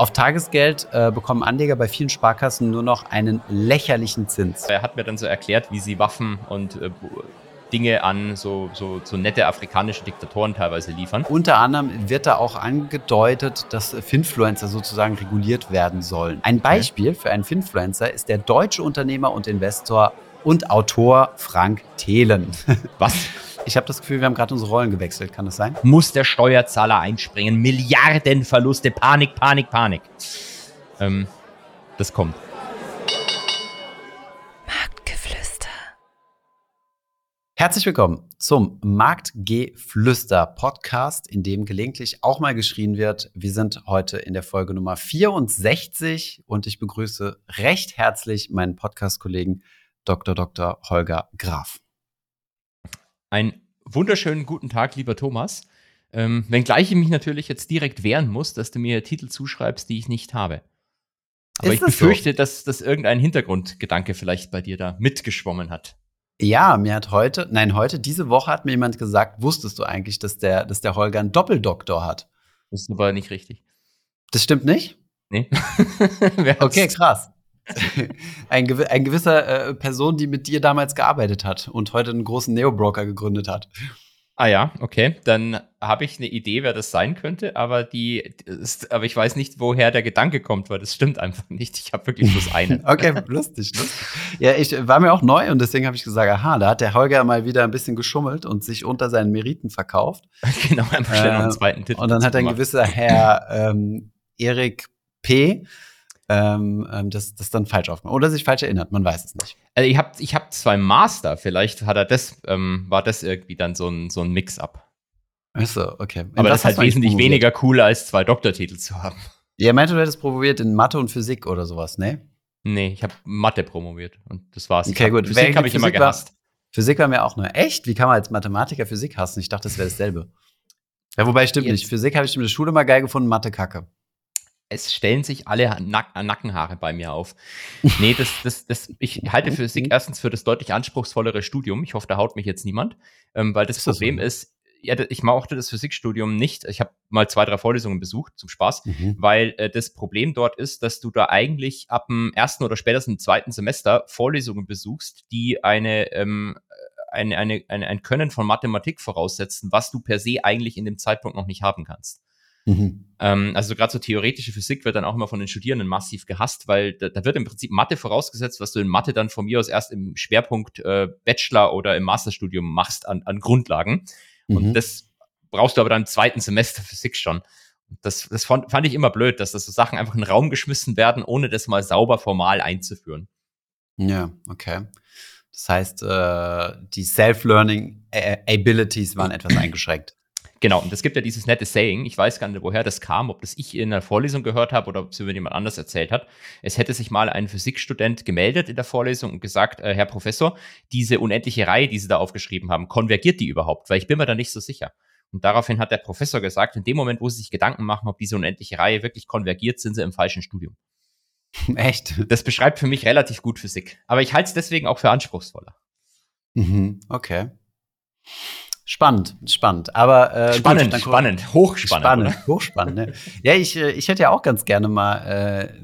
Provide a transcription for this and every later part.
Auf Tagesgeld äh, bekommen Anleger bei vielen Sparkassen nur noch einen lächerlichen Zins. Er hat mir dann so erklärt, wie sie Waffen und äh, Dinge an so, so, so nette afrikanische Diktatoren teilweise liefern. Unter anderem wird da auch angedeutet, dass Finfluencer sozusagen reguliert werden sollen. Ein Beispiel für einen Finfluencer ist der deutsche Unternehmer und Investor und Autor Frank Thelen. Was? Ich habe das Gefühl, wir haben gerade unsere Rollen gewechselt. Kann das sein? Muss der Steuerzahler einspringen? Milliardenverluste, Panik, Panik, Panik. Ähm, das kommt. Marktgeflüster. Herzlich willkommen zum Marktgeflüster Podcast, in dem gelegentlich auch mal geschrien wird. Wir sind heute in der Folge Nummer 64 und ich begrüße recht herzlich meinen Podcast-Kollegen Dr. Dr. Holger Graf. Einen wunderschönen guten Tag, lieber Thomas. Ähm, wenngleich ich mich natürlich jetzt direkt wehren muss, dass du mir Titel zuschreibst, die ich nicht habe. Aber Ist ich das befürchte, dass, dass irgendein Hintergrundgedanke vielleicht bei dir da mitgeschwommen hat. Ja, mir hat heute, nein, heute, diese Woche hat mir jemand gesagt, wusstest du eigentlich, dass der, dass der Holger einen Doppeldoktor hat? Das ist aber nicht richtig. Das stimmt nicht? Nee. Okay, krass. ein, gewi ein gewisser äh, Person, die mit dir damals gearbeitet hat und heute einen großen Neo-Broker gegründet hat. Ah ja, okay. Dann habe ich eine Idee, wer das sein könnte, aber die ist, aber ich weiß nicht, woher der Gedanke kommt, weil das stimmt einfach nicht. Ich habe wirklich bloß einen. Okay, lustig, lustig. Ja, ich war mir auch neu und deswegen habe ich gesagt, aha, da hat der Holger mal wieder ein bisschen geschummelt und sich unter seinen Meriten verkauft. genau, einfach schnell noch einen Äh, zweiten Titel. Und dann hat ein gewisser Herr ähm, Erik P. Ähm, ähm, das, das dann falsch aufgemacht. Oder sich falsch erinnert, man weiß es nicht. Also ich habe ich hab zwei Master, vielleicht hat er das, ähm, war das irgendwie dann so ein, so ein Mix-up. Achso, okay. Aber das ist halt wesentlich weniger cool, als zwei Doktortitel zu haben. Ja, meinte, du hättest promoviert in Mathe und Physik oder sowas, ne? Nee, ich habe Mathe promoviert und das war's. Okay, hab- gut. Physik habe ich immer war- gehasst. Physik war mir auch neu. Echt? Wie kann man als Mathematiker Physik hassen? Ich dachte, das wäre dasselbe. Ja, wobei stimmt Jetzt- nicht. Physik habe ich in der Schule mal geil gefunden, Mathe kacke. Es stellen sich alle Nack Nackenhaare bei mir auf. Nee, das, das, das, ich halte Physik erstens für das deutlich anspruchsvollere Studium. Ich hoffe, da haut mich jetzt niemand, ähm, weil das Ist das Problem so? ist, ja, ich mochte das Physikstudium nicht. Ich habe mal zwei, drei Vorlesungen besucht zum Spaß. Mhm. weil äh, das Problem dort ist, dass du da eigentlich ab dem ersten oder spätestens zweiten Semester Vorlesungen besuchst, die eine, ähm, eine, eine, eine, ein Können von Mathematik voraussetzen, was du per se eigentlich in dem Zeitpunkt noch nicht haben kannst. Mhm. Ähm, also gerade so theoretische Physik wird dann auch immer von den Studierenden massiv gehasst, weil da, da wird im Prinzip Mathe vorausgesetzt, was du in Mathe dann von mir aus erst im Schwerpunkt äh, Bachelor oder im Masterstudium machst an, an Grundlagen. Und Mhm. das brauchst du aber dann im zweiten Semester Physik schon. Und Das, das fand, fand ich immer blöd, dass das so Sachen einfach in den Raum geschmissen werden, ohne das mal sauber formal einzuführen. Ja, okay. Das heißt, äh, die Self-Learning Abilities waren etwas eingeschränkt. Genau, und es gibt ja dieses nette Saying, ich weiß gar nicht, woher das kam, ob das ich in einer Vorlesung gehört habe oder ob es über jemand anders erzählt hat. Es hätte sich mal ein Physikstudent gemeldet in der Vorlesung und gesagt, äh, Herr Professor, diese unendliche Reihe, die Sie da aufgeschrieben haben, konvergiert die überhaupt? Weil ich bin mir da nicht so sicher. Und daraufhin hat der Professor gesagt, in dem Moment, wo Sie sich Gedanken machen, ob diese unendliche Reihe wirklich konvergiert, sind Sie im falschen Studium. Echt? Das beschreibt für mich relativ gut Physik. Aber ich halte es deswegen auch für anspruchsvoller. Mhm. Okay. Spannend, spannend. Aber äh, Spannend, gut, spannend, hochspannend. Spannend, hochspannend. Ne? Ja, ich, äh, ich hätte ja auch ganz gerne mal,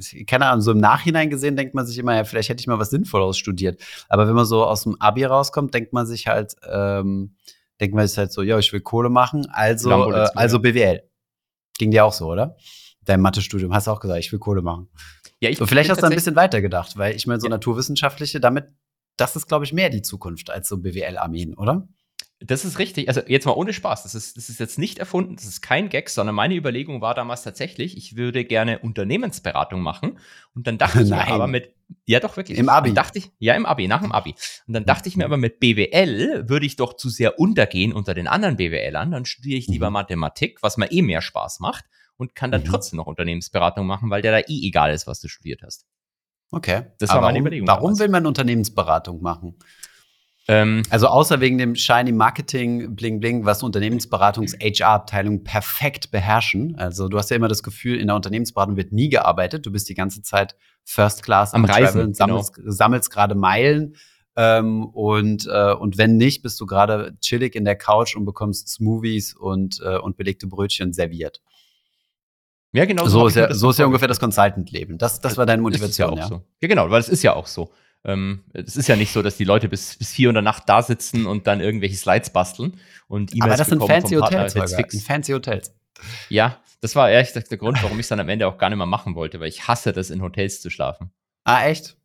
äh, keine Ahnung, so im Nachhinein gesehen denkt man sich immer, ja, vielleicht hätte ich mal was Sinnvolleres studiert. Aber wenn man so aus dem Abi rauskommt, denkt man sich halt, ähm, denkt man sich halt so, ja, ich will Kohle machen, also, äh, also BWL. Ging dir auch so, oder? Dein Mathestudium hast du auch gesagt, ich will Kohle machen. Ja, ich So, vielleicht hast du ein bisschen weiter gedacht, weil ich meine, so Ja. naturwissenschaftliche, damit, das ist, glaube ich, mehr die Zukunft als so BWL-Armeen, oder? Das ist richtig. Also jetzt mal ohne Spaß. Das ist, das ist jetzt nicht erfunden. Das ist kein Gag, sondern meine Überlegung war damals tatsächlich, ich würde gerne Unternehmensberatung machen. Und dann dachte ich mir Nein. aber mit, ja doch wirklich. Im Abi? Dachte ich, ja, im Abi, nach dem Abi. Und dann dachte ich mir aber mit BWL würde ich doch zu sehr untergehen unter den anderen BWLern. Dann studiere ich lieber Mhm. Mathematik, was mir eh mehr Spaß macht und kann dann Mhm. trotzdem noch Unternehmensberatung machen, weil der da eh egal ist, was du studiert hast. Okay. Das Aber war meine warum, Überlegung Warum damals. will man Unternehmensberatung machen? Ähm, Also außer wegen dem shiny Marketing Bling Bling, was Unternehmensberatungs HR-Abteilungen perfekt beherrschen. Also du hast ja immer das Gefühl, in der Unternehmensberatung wird nie gearbeitet. Du bist die ganze Zeit First Class Am Reisen, Traveln, sammelst, sammelst gerade Meilen. Ähm, und, äh, und wenn nicht, bist du gerade chillig in der Couch und bekommst Smoothies und, äh, und belegte Brötchen serviert. Ja, genau. So, ist ja, so ist ja ungefähr das Consultant-Leben. Das, das war deine Motivation, ja. ja. So. Ja, genau, weil es ist ja auch so. Ähm, es ist ja nicht so, dass die Leute bis, bis vier Uhr in der Nacht da sitzen und dann irgendwelche Slides basteln und E-Mails Aber das sind fancy Hotels, Holger, fancy Hotels. Ja, das war ehrlich gesagt der Grund, warum ich es dann am Ende auch gar nicht mehr machen wollte, weil ich hasse das, in Hotels zu schlafen. Ah, echt?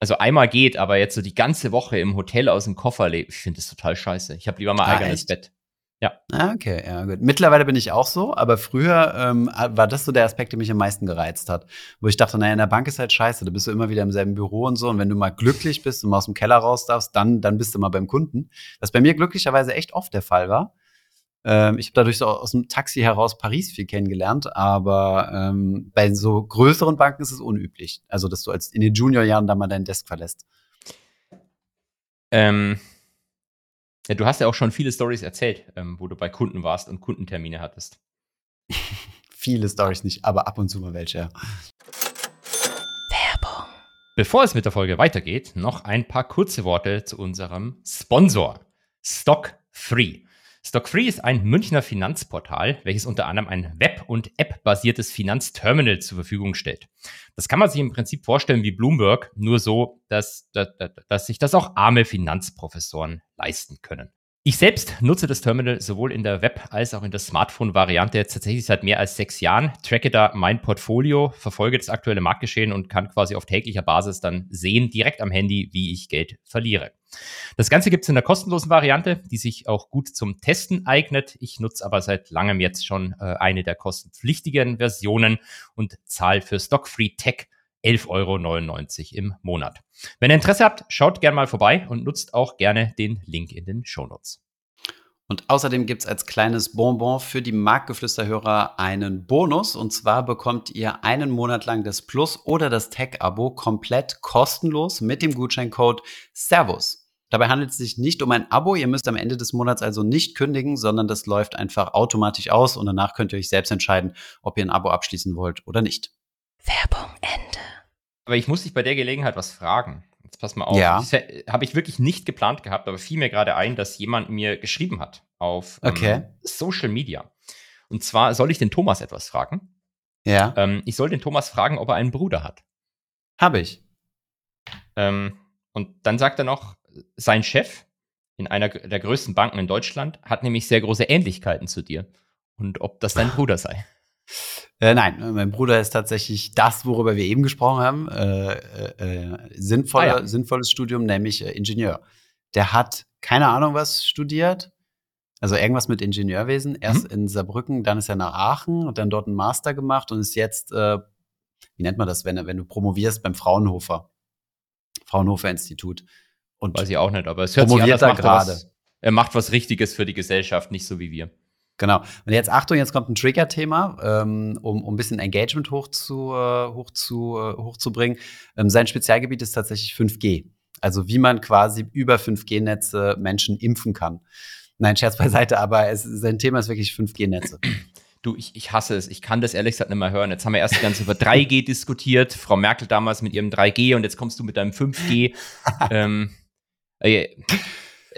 Also einmal geht, aber jetzt so die ganze Woche im Hotel aus dem Koffer leben, ich finde das total scheiße. Ich habe lieber mal ah, eigenes? Bett. Ja. Ah, okay, ja, gut. Mittlerweile bin ich auch so, aber früher ähm, war das so der Aspekt, der mich am meisten gereizt hat. Wo ich dachte, naja, in der Bank ist halt scheiße, da bist du immer wieder im selben Büro und so. Und wenn du mal glücklich bist und mal aus dem Keller raus darfst, dann, dann bist du mal beim Kunden. Was bei mir glücklicherweise echt oft der Fall war. Ähm, ich habe dadurch so aus dem Taxi heraus Paris viel kennengelernt, aber ähm, bei so größeren Banken ist es unüblich. Also, dass du als in den Juniorjahren da mal deinen Desk verlässt. Ähm, ja, du hast ja auch schon viele Stories erzählt, ähm, wo du bei Kunden warst und Kundentermine hattest. viele Stories nicht, aber ab und zu mal welche. Ja. Werbung. Bevor es mit der Folge weitergeht, noch ein paar kurze Worte zu unserem Sponsor, Stock Free. Stockfree ist ein Münchner Finanzportal, welches unter anderem ein Web- und App-basiertes Finanzterminal zur Verfügung stellt. Das kann man sich im Prinzip vorstellen wie Bloomberg, nur so, dass, dass, dass sich das auch arme Finanzprofessoren leisten können. Ich selbst nutze das Terminal sowohl in der Web- als auch in der Smartphone-Variante tatsächlich seit mehr als sechs Jahren, tracke da mein Portfolio, verfolge das aktuelle Marktgeschehen und kann quasi auf täglicher Basis dann sehen, direkt am Handy, wie ich Geld verliere. Das Ganze gibt es in der kostenlosen Variante, die sich auch gut zum Testen eignet. Ich nutze aber seit langem jetzt schon äh, eine der kostenpflichtigen Versionen und zahle für Stockfree Tech 11,99 Euro im Monat. Wenn ihr Interesse habt, schaut gerne mal vorbei und nutzt auch gerne den Link in den Shownotes. Und außerdem gibt es als kleines Bonbon für die Marktgeflüsterhörer einen Bonus. Und zwar bekommt ihr einen Monat lang das Plus oder das Tech-Abo komplett kostenlos mit dem Gutscheincode Servus. Dabei handelt es sich nicht um ein Abo. Ihr müsst am Ende des Monats also nicht kündigen, sondern das läuft einfach automatisch aus und danach könnt ihr euch selbst entscheiden, ob ihr ein Abo abschließen wollt oder nicht. Werbung Ende. Aber ich muss dich bei der Gelegenheit was fragen. Jetzt pass mal auf. Ja. Das habe ich wirklich nicht geplant gehabt, aber fiel mir gerade ein, dass jemand mir geschrieben hat auf ähm, okay. Social Media. Und zwar soll ich den Thomas etwas fragen. Ja. Ähm, ich soll den Thomas fragen, ob er einen Bruder hat. Habe ich. Ähm, und dann sagt er noch, sein Chef in einer der größten Banken in Deutschland hat nämlich sehr große Ähnlichkeiten zu dir. Und ob das dein Bruder sei. Äh, nein, äh, mein Bruder ist tatsächlich das, worüber wir eben gesprochen haben. Äh, äh, äh sinnvoller, ah, ja. Sinnvolles Studium, nämlich äh, Ingenieur. Der hat keine Ahnung, was studiert. Also irgendwas mit Ingenieurwesen. Erst mhm. in Saarbrücken, dann ist er nach Aachen und dann dort einen Master gemacht und ist jetzt, wie nennt man das, wenn, wenn du promovierst beim Fraunhofer. Fraunhofer Institut. Und Weiß ich auch nicht, aber es hört sich an, gerade. Er macht was Richtiges für die Gesellschaft, nicht so wie wir. Genau. Und jetzt Achtung, jetzt kommt ein Trigger-Thema, ähm, um, um ein bisschen Engagement hoch zu, äh, hoch zu, äh, hochzubringen. Ähm, sein Spezialgebiet ist tatsächlich 5G. Also wie man quasi über 5G-Netze Menschen impfen kann. Nein, Scherz beiseite, aber es, sein Thema ist wirklich 5G-Netze. Du, ich, ich hasse es. Ich kann das ehrlich gesagt nicht mehr hören. Jetzt haben wir erst ganz über 3G diskutiert. Frau Merkel damals mit ihrem 3G und jetzt kommst du mit deinem 5G. ähm, äh,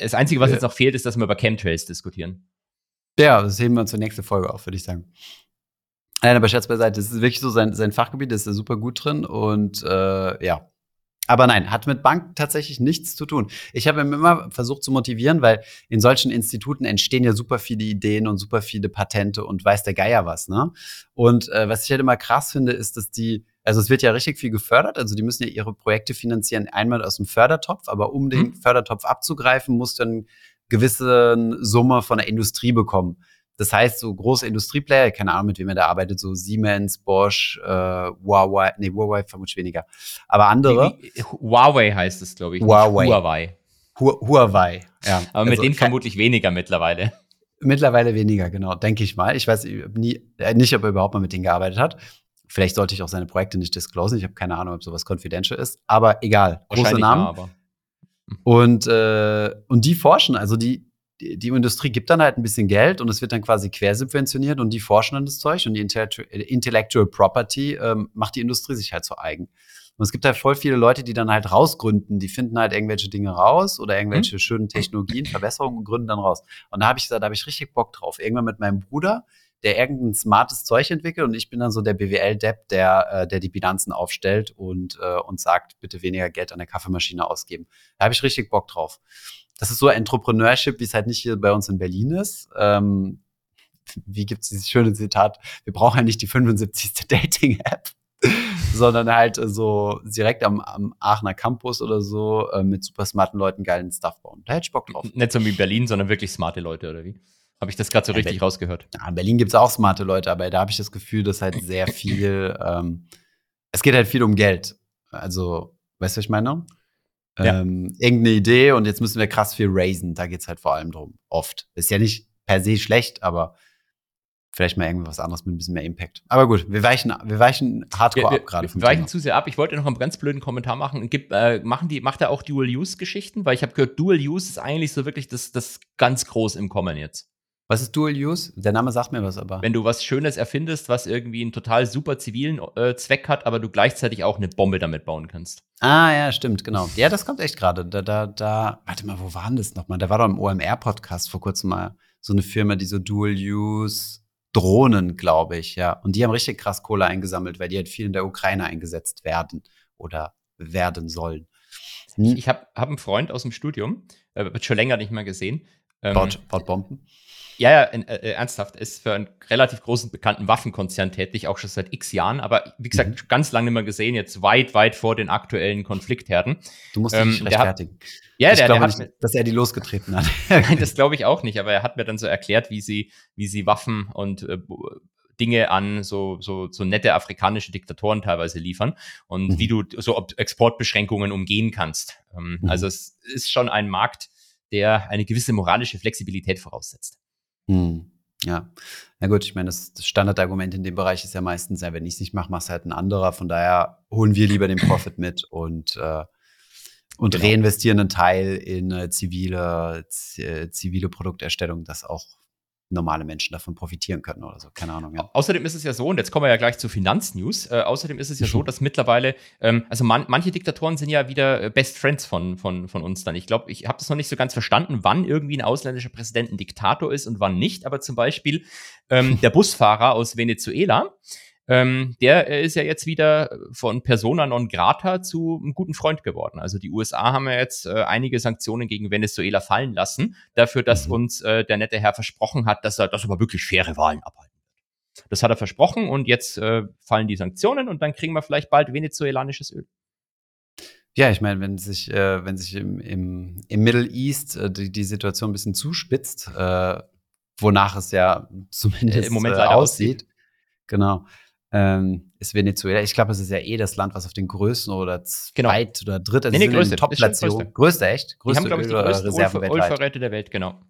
das Einzige, was jetzt noch fehlt, ist, dass wir über Chemtrails diskutieren. Ja, das heben wir uns zur nächsten Folge auf, würde ich sagen. Nein, aber Scherz beiseite, das ist wirklich so sein, sein Fachgebiet, das ist er super gut drin und äh, ja. Aber nein, hat mit Bank tatsächlich nichts zu tun. Ich habe ihn immer versucht zu motivieren, weil in solchen Instituten entstehen ja super viele Ideen und super viele Patente und weiß der Geier was, ne? Und äh, was ich halt immer krass finde, ist, dass die, also es wird ja richtig viel gefördert, also die müssen ja ihre Projekte finanzieren, einmal aus dem Fördertopf, aber um den mhm. Fördertopf abzugreifen, muss dann gewisse Summe von der Industrie bekommen. Das heißt, so große Industrieplayer, keine Ahnung, mit wem er da arbeitet, so Siemens, Bosch, äh, Huawei, nee, Huawei vermutlich weniger. Aber andere. Huawei heißt es, glaube ich. Huawei. Huawei. Hu Huawei, ja. Aber mit also, denen vermutlich weniger mittlerweile. Mittlerweile weniger, genau, denke ich mal. Ich weiß nie, äh, nicht, ob er überhaupt mal mit denen gearbeitet hat. Vielleicht sollte ich auch seine Projekte nicht disclosen. Ich habe keine Ahnung, ob sowas confidential ist. Aber egal. Große Namen. Ja, aber. Und, äh, und die forschen, also die, die, die, Industrie gibt dann halt ein bisschen Geld und es wird dann quasi quersubventioniert und die forschen dann das Zeug und die Intellectual Property ähm, macht die Industrie sich halt zu eigen. Und es gibt halt voll viele Leute, die dann halt rausgründen, die finden halt irgendwelche Dinge raus oder irgendwelche mhm. schönen Technologien, Verbesserungen und gründen dann raus. Und da habe ich gesagt, da habe ich richtig Bock drauf. Irgendwann mit meinem Bruder der irgendein smartes Zeug entwickelt und ich bin dann so der BWL-Depp, der, äh, der die Bilanzen aufstellt und, äh, und sagt, bitte weniger Geld an der Kaffeemaschine ausgeben. Da habe ich richtig Bock drauf. Das ist so Entrepreneurship, wie es halt nicht hier bei uns in Berlin ist. Ähm, wie gibt es dieses schöne Zitat? Wir brauchen ja nicht die 75. Dating-App sondern halt so direkt am, am Aachener Campus oder so äh, mit super smarten Leuten geilen Stuff bauen. Da hätte ich Bock drauf. Nicht so wie Berlin, sondern wirklich smarte Leute, oder wie? Habe ich das gerade so ja, richtig Berlin, rausgehört? Ja, in Berlin gibt es auch smarte Leute, aber da habe ich das Gefühl, dass halt sehr viel, ähm, es geht halt viel um Geld. Also, weißt du, was ich meine? Ja. Ähm, irgendeine Idee und jetzt müssen wir krass viel raisen. Da geht es halt vor allem drum. Oft. Ist ja nicht per se schlecht, aber vielleicht mal irgendwas anderes mit ein bisschen mehr Impact. Aber gut, wir weichen, wir weichen hardcore wir, ab gerade. Wir weichen Thema. zu sehr ab. Ich wollte noch einen ganz blöden Kommentar machen. Gibt, äh, machen die, macht er auch Dual-Use-Geschichten? Weil ich habe gehört, Dual-Use ist eigentlich so wirklich das, das ganz groß im Kommen jetzt. Was ist Dual Use? Der Name sagt mir was aber. Wenn du was Schönes erfindest, was irgendwie einen total super zivilen äh, Zweck hat, aber du gleichzeitig auch eine Bombe damit bauen kannst. Ah, ja, stimmt, genau. Ja, das kommt echt gerade. Da, da, da, warte mal, wo waren das nochmal? Da war doch im OMR-Podcast vor kurzem mal so eine Firma, die so Dual Use Drohnen, glaube ich, ja. Und die haben richtig krass Kohle eingesammelt, weil die halt viel in der Ukraine eingesetzt werden oder werden sollen. Hm. Ich, habe hab einen Freund aus dem Studium, äh, wird schon länger nicht mehr gesehen. Ähm, baut, baut Bomben? Ja, ja, äh, äh, ernsthaft, ist für einen relativ großen bekannten Waffenkonzern tätig, auch schon seit x Jahren, aber wie gesagt, mhm. ganz lange nicht mehr gesehen, jetzt weit, weit vor den aktuellen Konfliktherden. Du musst dich ähm, rechtfertigen. Hat, ja, ich der, der hat nicht, dass er die losgetreten hat. Nein, das glaube ich auch nicht, aber er hat mir dann so erklärt, wie sie, wie sie Waffen und äh, Dinge an so, so, so nette afrikanische Diktatoren teilweise liefern und mhm. wie du so Exportbeschränkungen umgehen kannst. Ähm, mhm. Also es ist schon ein Markt, der eine gewisse moralische Flexibilität voraussetzt. Hm. Ja. Na gut, ich meine, das, das Standardargument in dem Bereich ist ja meistens, ja, wenn ich es nicht mache, machst halt ein anderer. Von daher holen wir lieber den Profit mit und, äh, und genau. reinvestieren einen Teil in äh, zivile, zivile Produkterstellung, das auch normale Menschen davon profitieren können oder so. Keine Ahnung. Ja. Außerdem ist es ja so, und jetzt kommen wir ja gleich zu Finanznews, äh, außerdem ist es ja so, dass mittlerweile, ähm, also man, manche Diktatoren sind ja wieder äh, Best Friends von, von, von uns dann. Ich glaube, ich habe das noch nicht so ganz verstanden, wann irgendwie ein ausländischer Präsident ein Diktator ist und wann nicht. Aber zum Beispiel ähm, der Busfahrer aus Venezuela, ähm, der äh, ist ja jetzt wieder von Persona non grata zu einem guten Freund geworden. Also die USA haben ja jetzt äh, einige Sanktionen gegen Venezuela fallen lassen, dafür, dass mhm. uns äh, der nette Herr versprochen hat, dass er das aber wirklich faire Wahlen abhalten wird. Das hat er versprochen und jetzt äh, fallen die Sanktionen und dann kriegen wir vielleicht bald venezuelanisches Öl. Ja, ich meine, wenn sich, äh, wenn sich im, im, im Middle East äh, die, die Situation ein bisschen zuspitzt, äh, wonach es ja zumindest im Moment leider aussieht. aussieht. Genau ähm, ist Venezuela. Ich glaube, es ist ja eh das Land, was auf den größten oder genau. zweit oder dritt, also nee, nee, größte, Top-Platzierung. Größte, echt? Größte die haben, glaube ich, die größten Ölvorräte der Welt, genau.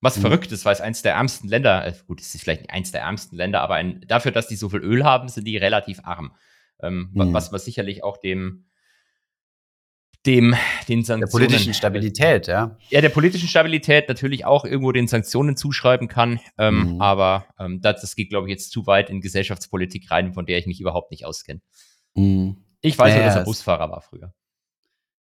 Was mhm. verrückt ist, weil es eins der ärmsten Länder, äh, gut, es ist vielleicht nicht eins der ärmsten Länder, aber ein, dafür, dass die so viel Öl haben, sind die relativ arm. Ähm, mhm. was, was sicherlich auch dem, dem, den Sanktionen. Der politischen Stabilität, ja. Ja, der politischen Stabilität natürlich auch irgendwo den Sanktionen zuschreiben kann. Ähm, mhm. Aber ähm, das, das geht, glaube ich, jetzt zu weit in Gesellschaftspolitik rein, von der ich mich überhaupt nicht auskenne. Mhm. Ich weiß ja, nur, dass er Busfahrer war früher.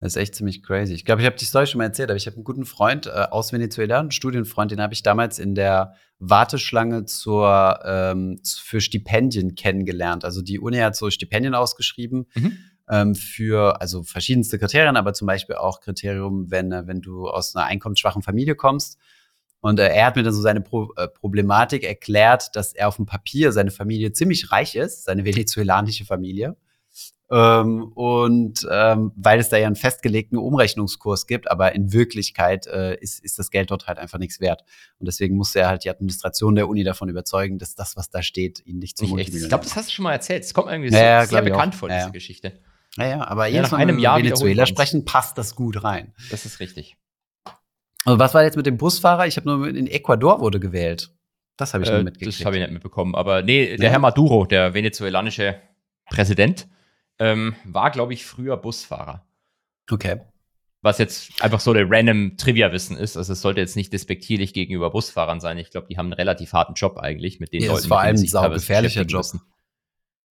Das ist echt ziemlich crazy. Ich glaube, ich habe die Story schon mal erzählt, aber ich habe einen guten Freund äh, aus Venezuela, einen Studienfreund, den habe ich damals in der Warteschlange zur, ähm, für Stipendien kennengelernt. Also die Uni hat so Stipendien ausgeschrieben. Mhm ähm, für also verschiedenste Kriterien, aber zum Beispiel auch Kriterium, wenn, äh, wenn du aus einer einkommensschwachen Familie kommst. Und äh, er hat mir dann so seine Pro äh, Problematik erklärt, dass er auf dem Papier seine Familie ziemlich reich ist, seine venezuelanische Familie. Ähm, und ähm, weil es da ja einen festgelegten Umrechnungskurs gibt, aber in Wirklichkeit äh, ist, ist das Geld dort halt einfach nichts wert. Und deswegen musste er halt die Administration der Uni davon überzeugen, dass das, was da steht, ihn nicht zu motivieren. Ich glaube, das hast du schon mal erzählt. Es kommt irgendwie ja, so, sehr bekannt vor, diese ja. Geschichte. Naja, aber ja, nach einem Jahr Venezuela sprechen, passt das gut rein. Das ist richtig. Also was war jetzt mit dem Busfahrer? Ich habe nur in Ecuador wurde gewählt. Das habe ich äh, nur mitgekriegt. Das habe ich nicht mitbekommen. Aber nee, der ja. Herr Maduro, der venezuelanische Präsident, ähm, war, glaube ich, früher Busfahrer. Okay. Was jetzt einfach so der random Trivia-Wissen ist. Also es sollte jetzt nicht despektierlich gegenüber Busfahrern sein. Ich glaube, die haben einen relativ harten Job eigentlich mit den ja, Leuten. Das ist vor allem ein sau gefährlicher Job. Müssen.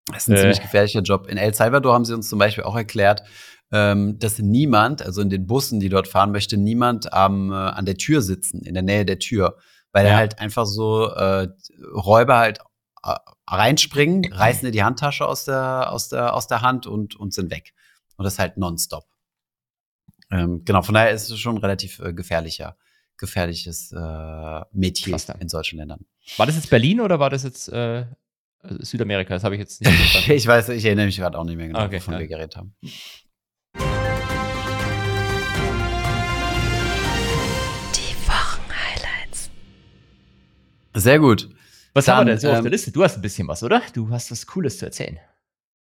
Das ist ein äh. ziemlich gefährlicher Job. In El Salvador haben sie uns zum Beispiel auch erklärt, ähm, dass niemand, also in den Bussen, die dort fahren, möchte niemand am, äh, an der Tür sitzen, in der Nähe der Tür. weil Ja. er halt einfach so äh, Räuber halt äh, reinspringen, reißen dir die Handtasche aus der, aus der, aus der Hand und, und sind weg. Und das halt nonstop. Ähm, genau, von daher ist es schon ein relativ äh, gefährlicher, gefährliches äh, Metier in solchen Ländern. War das jetzt Berlin oder war das jetzt äh, Südamerika? Das habe ich jetzt nicht verstanden. ich weiß, ich erinnere mich gerade auch nicht mehr genau, Okay, wovon ja. wir geredet haben. Die Wochenhighlights. Sehr gut. Was haben wir Dann, denn so auf ähm, der Liste? Du hast ein bisschen was, oder? Du hast was Cooles zu erzählen.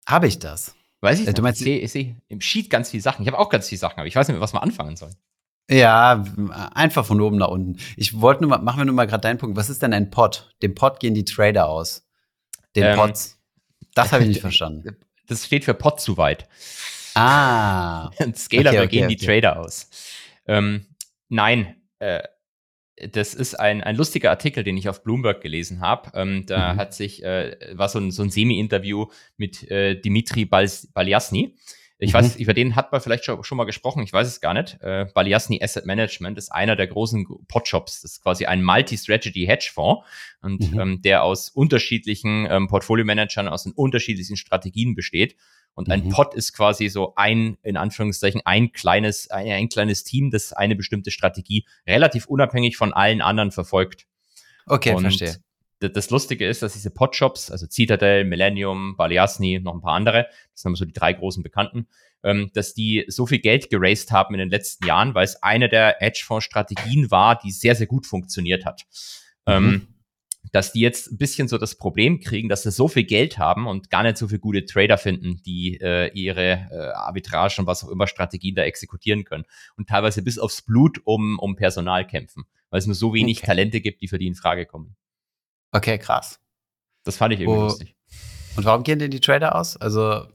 Habe ich das? Weiß ich Äh, nicht. du meinst- ich sehe seh im Sheet ganz viele Sachen. Ich habe auch ganz viele Sachen, aber ich weiß nicht mehr, was wir anfangen sollen. Ja, einfach von oben nach unten. Ich wollte nur mal, machen wir nur mal gerade deinen Punkt. Was ist denn ein Pod? Dem Pod gehen die Trader aus. Den Ähm, Pods. Das habe ich nicht verstanden. Das steht für Pot zu weit. Ah. Und Scaler, Okay, okay, gehen die okay. Trader aus. Ähm, nein, äh, das ist ein, ein lustiger Artikel, den ich auf Bloomberg gelesen habe. Ähm, da Mhm. hat sich, äh, war so ein, so ein Semi-Interview mit äh, Dimitri Bals Baliasny. Ich Mhm. weiß, über den hat man vielleicht schon, schon mal gesprochen, ich weiß es gar nicht. Äh, Baliasny Asset Management ist einer der großen Potshops. Das ist quasi ein Multi-Strategy-Hedgefonds und Mhm. ähm, der aus unterschiedlichen ähm, Portfolio-Managern aus den unterschiedlichen Strategien besteht. Und ein Mhm. Pod ist quasi so ein, in Anführungszeichen, ein kleines, ein, ein kleines Team, das eine bestimmte Strategie relativ unabhängig von allen anderen verfolgt. Okay, und verstehe. Das Lustige ist, dass diese Podshops, also Citadel, Millennium, Baliasny, noch ein paar andere, das sind aber so die drei großen Bekannten, ähm, dass die so viel Geld geraced haben in den letzten Jahren, weil es eine der Hedgefonds-Strategien war, die sehr, sehr gut funktioniert hat. Mhm. Ähm, dass die jetzt ein bisschen so das Problem kriegen, dass sie so viel Geld haben und gar nicht so viele gute Trader finden, die äh, ihre äh, Arbitrage und was auch immer Strategien da exekutieren können. Und teilweise bis aufs Blut um, um Personal kämpfen, weil es nur so wenig Okay. Talente gibt, die für die in Frage kommen. Okay, krass. Das fand ich irgendwie Oh, lustig. Und warum gehen denn die Trader aus? Also,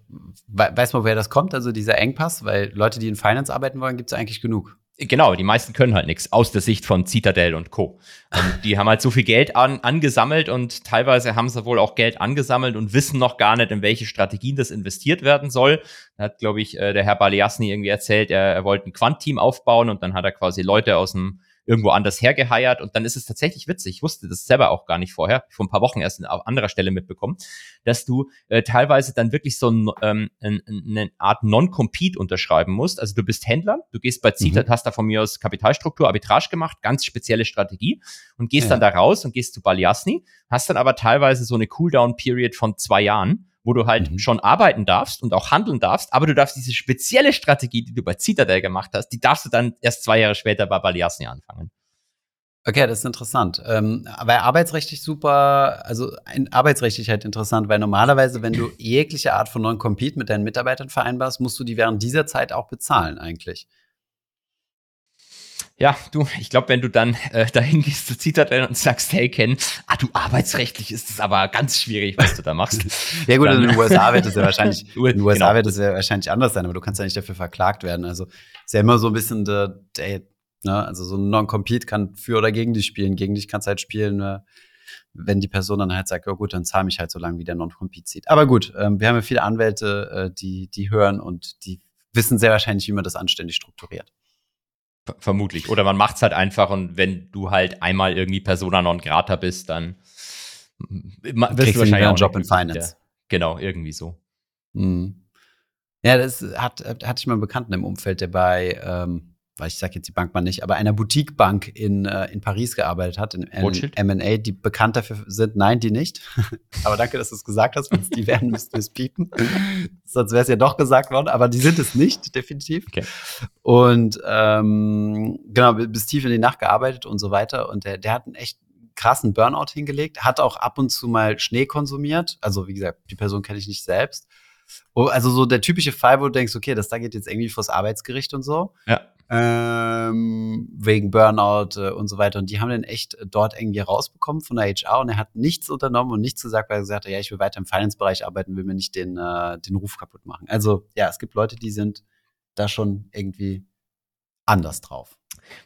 we weiß man, woher das kommt? Also, dieser Engpass? Weil Leute, die in Finance arbeiten wollen, gibt es eigentlich genug. Genau, die meisten können halt nichts aus der Sicht von Citadel und Co. Und die haben halt so viel Geld an, angesammelt und teilweise haben sie wohl auch Geld angesammelt und wissen noch gar nicht, in welche Strategien das investiert werden soll. Da hat, glaube ich, äh, der Herr Baliasny irgendwie erzählt, er, er wollte ein Quant-Team aufbauen und dann hat er quasi Leute aus dem irgendwo anders hergeheiert und dann ist es tatsächlich witzig. Ich wusste das selber auch gar nicht vorher, vor ein paar Wochen erst an anderer Stelle mitbekommen, dass du äh, teilweise dann wirklich so ein, ähm, ein, eine Art Non-Compete unterschreiben musst. Also du bist Händler, du gehst bei Zita, Mhm. hast da von mir aus Kapitalstruktur, Arbitrage gemacht, ganz spezielle Strategie und gehst Ja. dann da raus und gehst zu Baliasny, hast dann aber teilweise so eine Cooldown-Period von zwei Jahren, wo du halt Mhm. schon arbeiten darfst und auch handeln darfst, aber du darfst diese spezielle Strategie, die du bei Citadel gemacht hast, die darfst du dann erst zwei Jahre später bei Baliasny anfangen. Okay, das ist interessant. Ähm, aber arbeitsrechtlich super, also ein, arbeitsrechtlich halt interessant, weil normalerweise, wenn du jegliche Art von Non-Compete mit deinen Mitarbeitern vereinbarst, musst du die während dieser Zeit auch bezahlen eigentlich. Ja, du, ich glaube, wenn du dann äh, dahin gehst zu Citadel und sagst, hey Ken, ah, du arbeitsrechtlich ist es aber ganz schwierig, was du da machst. Ja gut, Dann- in den USA wird es ja wahrscheinlich, in den USA genau. wird es ja wahrscheinlich anders sein, aber du kannst ja nicht dafür verklagt werden. Also ist ja immer so ein bisschen der, der ne, also so ein Non-Compete kann für oder gegen dich spielen. Gegen dich kannst halt spielen, äh, wenn die Person dann halt sagt, ja gut, dann zahl mich halt so lange, wie der Non-Compete zieht. Aber gut, ähm, wir haben ja viele Anwälte, äh, die, die hören und die wissen sehr wahrscheinlich, wie man das anständig strukturiert. Ver- Vermutlich. Oder man macht's halt einfach und wenn du halt einmal irgendwie Persona non grata bist, dann wirst Kriegst du wahrscheinlich einen Job in Finance. Ja. Genau, irgendwie so. Mhm. Ja, das hat, hatte ich mal einen Bekannten im Umfeld, der bei, ähm, weil ich sage jetzt die Bank mal nicht, aber einer Boutique-Bank in, äh, in Paris gearbeitet hat, in? M&A, die bekannt dafür sind. Nein, die nicht. aber danke, dass du es gesagt hast. Wenn es die wären, müssten wir es piepen. Sonst wäre es ja doch gesagt worden. Aber die sind es nicht, definitiv. Okay. Und ähm, genau, bis tief in die Nacht gearbeitet und so weiter. Und der, der hat einen echt krassen Burnout hingelegt, hat auch ab und zu mal Schnee konsumiert. Also wie gesagt, die Person kenne ich nicht selbst. Oh, also so der typische Fall, wo du denkst, okay, das da geht jetzt irgendwie vors Arbeitsgericht und so. Ja. Ähm, wegen Burnout äh, und so weiter. Und die haben den echt dort irgendwie rausbekommen von der HR und er hat nichts unternommen und nichts gesagt, weil er gesagt hat, ja, ich will weiter im Finance-Bereich arbeiten, will mir nicht den, äh, den Ruf kaputt machen. Also ja, es gibt Leute, die sind da schon irgendwie anders drauf.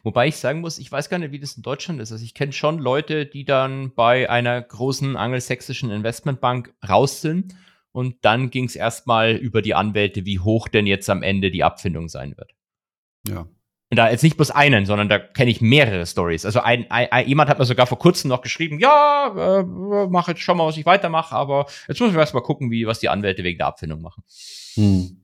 Wobei ich sagen muss, ich weiß gar nicht, wie das in Deutschland ist. Also ich kenne schon Leute, die dann bei einer großen angelsächsischen Investmentbank raus sind und dann ging es erstmal über die Anwälte, wie hoch denn jetzt am Ende die Abfindung sein wird. Ja. Und da jetzt nicht bloß einen, sondern da kenne ich mehrere Stories. Also ein, ein, ein, jemand hat mir sogar vor kurzem noch geschrieben, ja, äh, mach jetzt schon mal, was ich weitermache, aber jetzt muss ich erst mal gucken, wie, was die Anwälte wegen der Abfindung machen. Hm.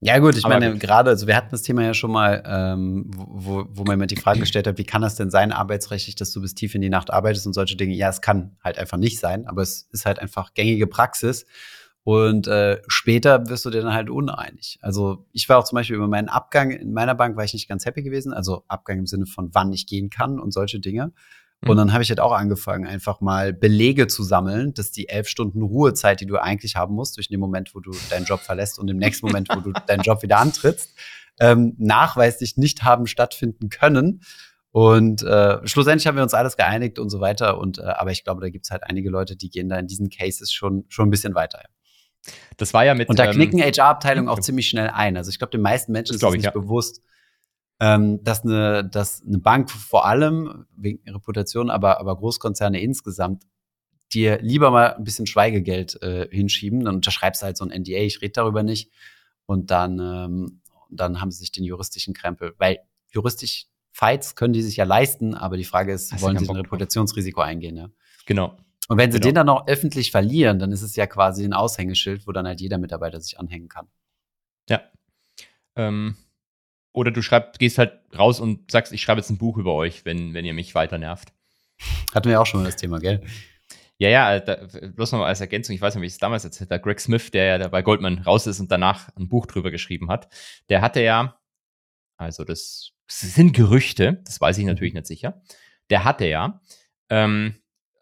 Ja, gut, ich aber meine, gerade, also wir hatten das Thema ja schon mal, ähm, wo, wo man mir die Frage gestellt hat, wie kann das denn sein, arbeitsrechtlich, dass du bis tief in die Nacht arbeitest und solche Dinge? Ja, es kann halt einfach nicht sein, aber es ist halt einfach gängige Praxis. Und äh, später wirst du dir dann halt uneinig. Also ich war auch zum Beispiel über meinen Abgang in meiner Bank war ich nicht ganz happy gewesen. Also Abgang im Sinne von wann ich gehen kann und solche Dinge. Und mhm. dann habe ich halt auch angefangen, einfach mal Belege zu sammeln, dass die elf Stunden Ruhezeit, die du eigentlich haben musst, durch den Moment, wo du deinen Job verlässt und im nächsten Moment, wo du deinen Job wieder antrittst, ähm, nachweislich nicht haben stattfinden können. Und äh, schlussendlich haben wir uns alles geeinigt und so weiter. Und äh, aber ich glaube, da gibt es halt einige Leute, die gehen da in diesen Cases schon schon ein bisschen weiter. Ja. Das war ja mit. Und da ähm, knicken HR-Abteilungen auch ziemlich schnell ein. Also ich glaube, den meisten Menschen ist es nicht ja. bewusst, ähm, dass, eine, dass eine Bank vor allem wegen Reputation, aber, aber Großkonzerne insgesamt dir lieber mal ein bisschen Schweigegeld äh, hinschieben. Dann unterschreibst du halt so ein NDA, ich rede darüber nicht. Und dann, ähm, dann haben sie sich den juristischen Krempel. Weil juristisch Fights können die sich ja leisten, aber die Frage ist, Hast wollen sie ein Reputationsrisiko eingehen? Ja? Genau. Und wenn sie genau. den dann noch öffentlich verlieren, dann ist es ja quasi ein Aushängeschild, wo dann halt jeder Mitarbeiter sich anhängen kann. Ja. Ähm, oder du schreib, gehst halt raus und sagst, ich schreibe jetzt ein Buch über euch, wenn, wenn ihr mich weiter nervt. Hatten wir auch schon mal das Thema, gell? Ja, ja, da, bloß noch mal als Ergänzung, ich weiß nicht, wie ich es damals erzählt habe, Greg Smith, der ja bei Goldman raus ist und danach ein Buch drüber geschrieben hat, der hatte ja, also das, das sind Gerüchte, das weiß ich natürlich nicht sicher, der hatte ja ähm,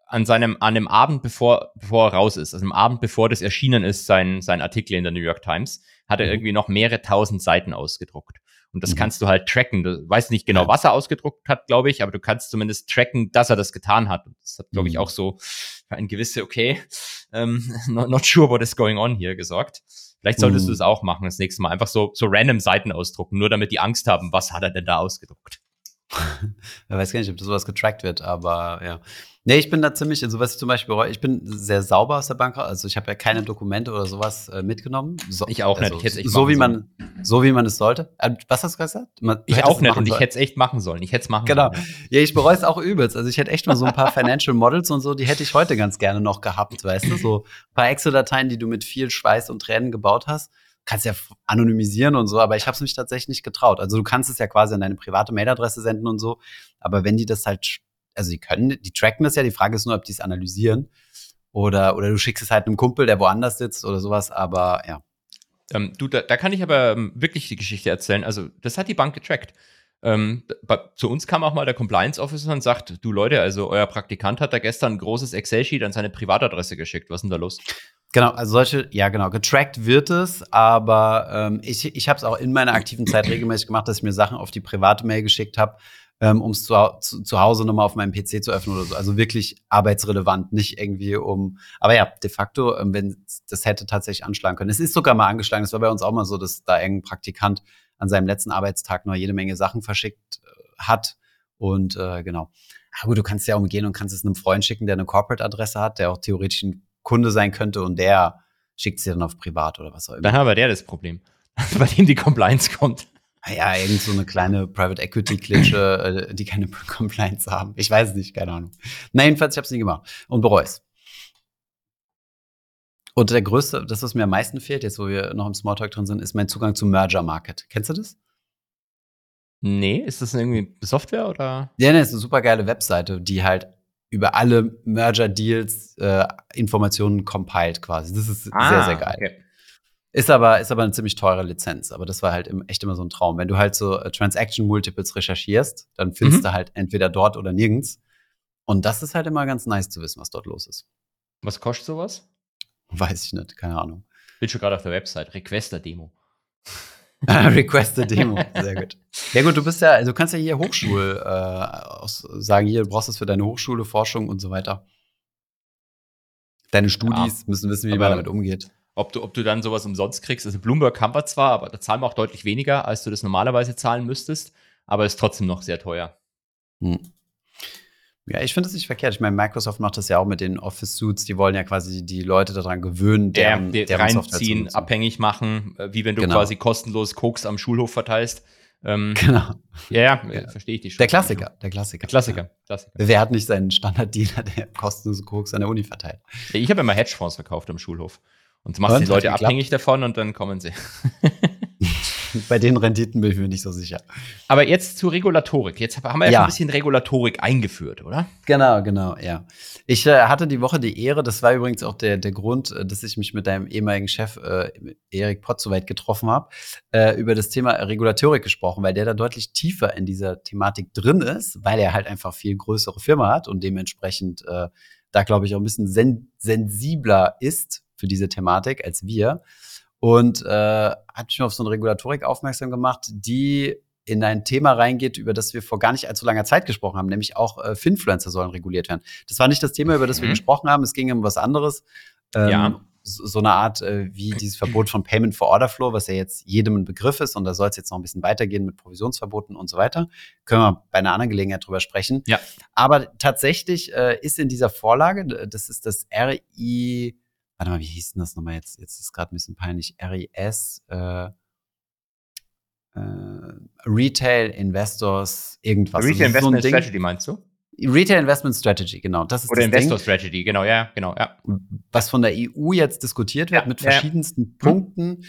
an seinem, an dem Abend, bevor, bevor er raus ist, also am Abend, bevor das erschienen ist, sein, sein Artikel in der New York Times, hat er mhm. irgendwie noch mehrere tausend Seiten ausgedruckt. Und das mhm. kannst du halt tracken. Du weißt nicht genau, was er ausgedruckt hat, glaube ich, aber du kannst zumindest tracken, dass er das getan hat. Und das hat, glaube ich, mhm. auch so für ein gewisse, okay, ähm, not, not sure what is going on hier gesorgt. Vielleicht solltest mhm. du das auch machen das nächste Mal. Einfach so, so random Seiten ausdrucken, nur damit die Angst haben, was hat er denn da ausgedruckt. ich weiß gar nicht, ob das sowas getrackt wird, aber ja. Nee, ich bin da ziemlich, also was ich zum Beispiel bereue, ich bin sehr sauber aus der Bank. Also ich habe ja keine Dokumente oder sowas äh, mitgenommen. So, ich auch also, nicht. Ich hätte echt so wie man, so wie man es sollte. Äh, was hast du gesagt? Man, ich auch nicht und ich hätte es echt machen sollen. Ich hätte es machen genau. sollen. Genau. Ja, ich bereue es auch übelst. Also ich hätte echt mal so ein paar Financial Models und so, die hätte ich heute ganz gerne noch gehabt, weißt du? So ein paar Excel-Dateien, die du mit viel Schweiß und Tränen gebaut hast kannst ja anonymisieren und so, aber ich habe es mich tatsächlich nicht getraut. Also du kannst es ja quasi an deine private Mailadresse senden und so, aber wenn die das halt, also die können, die tracken das ja, die Frage ist nur, ob die es analysieren oder, oder du schickst es halt einem Kumpel, der woanders sitzt oder sowas, aber ja. Ähm, du, da, da kann ich aber ähm, wirklich die Geschichte erzählen. Also das hat die Bank getrackt. Ähm, bei, zu uns kam auch mal der Compliance Officer und sagt, du Leute, also euer Praktikant hat da gestern ein großes Excel-Sheet an seine Privatadresse geschickt. Was ist denn da los? Genau, also solche, ja genau, getrackt wird es, aber ähm, ich, ich habe es auch in meiner aktiven Zeit regelmäßig gemacht, dass ich mir Sachen auf die private Mail geschickt habe, ähm, um es zu, zu, zu Hause nochmal auf meinem PC zu öffnen oder so. Also wirklich arbeitsrelevant, nicht irgendwie um. Aber ja, de facto, ähm, wenn das hätte tatsächlich anschlagen können. Es ist sogar mal angeschlagen. Es war bei uns auch mal so, dass da irgendein Praktikant an seinem letzten Arbeitstag noch jede Menge Sachen verschickt äh, hat. Und äh, genau. Aber gut, du kannst ja umgehen und kannst es einem Freund schicken, der eine Corporate-Adresse hat, der auch theoretisch ein Kunde sein könnte und der schickt sie dann auf privat oder was auch immer. Dann haben wir der das Problem, bei dem die Compliance kommt. Ja, irgend so eine kleine Private Equity Klitsche, äh, die keine Compliance haben. Ich weiß es nicht, keine Ahnung. Na, jedenfalls, ich habe es nie gemacht und bereue es. Und der größte, das, was mir am meisten fehlt, jetzt wo wir noch im Smalltalk drin sind, ist mein Zugang zum Merger Market. Kennst du das? Nee, ist das irgendwie Software oder? Ja, ne, ist eine super geile Webseite, die halt über alle Merger-Deals äh, Informationen compiled quasi. Das ist ah, sehr, sehr geil. Okay. Ist aber, ist aber eine ziemlich teure Lizenz. Aber das war halt echt immer so ein Traum. Wenn du halt so äh, Transaction Multiples recherchierst, dann findest mhm. du halt entweder dort oder nirgends. Und das ist halt immer ganz nice zu wissen, was dort los ist. Was kostet sowas? Weiß ich nicht, keine Ahnung. Bin schon gerade auf der Website. Requester-Demo. Request a Demo, sehr gut. Ja gut, du bist ja, du kannst ja hier Hochschul äh, sagen, hier, du brauchst das für deine Hochschule, Forschung und so weiter. Deine Studis ja, müssen wissen, wie man damit umgeht. Ob du, ob du dann sowas umsonst kriegst, also Bloomberg kann wir zwar, aber da zahlen wir auch deutlich weniger, als du das normalerweise zahlen müsstest, aber ist trotzdem noch sehr teuer. Hm. Ja, ich finde es nicht verkehrt. Ich meine, Microsoft macht das ja auch mit den Office Suits. Die wollen ja quasi die Leute daran gewöhnen, deren, der, der reinziehen, abhängig machen, äh, wie wenn du genau. quasi kostenlos Koks am Schulhof verteilst. Ähm, Genau. ja, ja, Ja. verstehe ich die schon. Der Klassiker, der Klassiker. Der Klassiker. Klassiker. Wer hat nicht seinen Standarddealer, der kostenlose Koks an der Uni verteilt? Ich habe immer Hedgefonds verkauft am Schulhof. Und du machst Und? die Leute abhängig davon und dann kommen sie. Bei den Renditen bin ich mir nicht so sicher. Aber jetzt zur Regulatorik. Jetzt haben wir ja, ein bisschen Regulatorik eingeführt, oder? Genau, genau, ja. Ich äh, hatte die Woche die Ehre, das war übrigens auch der, der Grund, äh, dass ich mich mit deinem ehemaligen Chef äh, Erik Potzowait getroffen habe, äh, über das Thema Regulatorik gesprochen, weil der da deutlich tiefer in dieser Thematik drin ist, weil er halt einfach viel größere Firma hat und dementsprechend äh, da, glaube ich, auch ein bisschen sen sensibler ist für diese Thematik als wir. Und äh, hat mich auf so eine Regulatorik aufmerksam gemacht, die in ein Thema reingeht, über das wir vor gar nicht allzu langer Zeit gesprochen haben, nämlich auch äh, Finfluencer sollen reguliert werden. Das war nicht das Thema, über das wir Mhm. gesprochen haben, es ging um was anderes. Ähm, Ja. So, so eine Art äh, wie dieses Verbot von Payment for Order Flow, was ja jetzt jedem ein Begriff ist und da soll es jetzt noch ein bisschen weitergehen mit Provisionsverboten und so weiter. Können wir bei einer anderen Gelegenheit drüber sprechen. Ja. Aber tatsächlich äh, ist in dieser Vorlage, das ist das RI, warte mal, wie hieß denn das nochmal jetzt? Jetzt ist es gerade ein bisschen peinlich. RIS, äh, äh, Retail Investors, irgendwas. Retail Also so ein Investment Ding. Strategy meinst du? Retail Investment Strategy, genau. Das ist Oder das Investor Ding, Strategy, genau, ja, genau, ja. was von der EU jetzt diskutiert wird Ja, mit ja, ja. verschiedensten Punkten.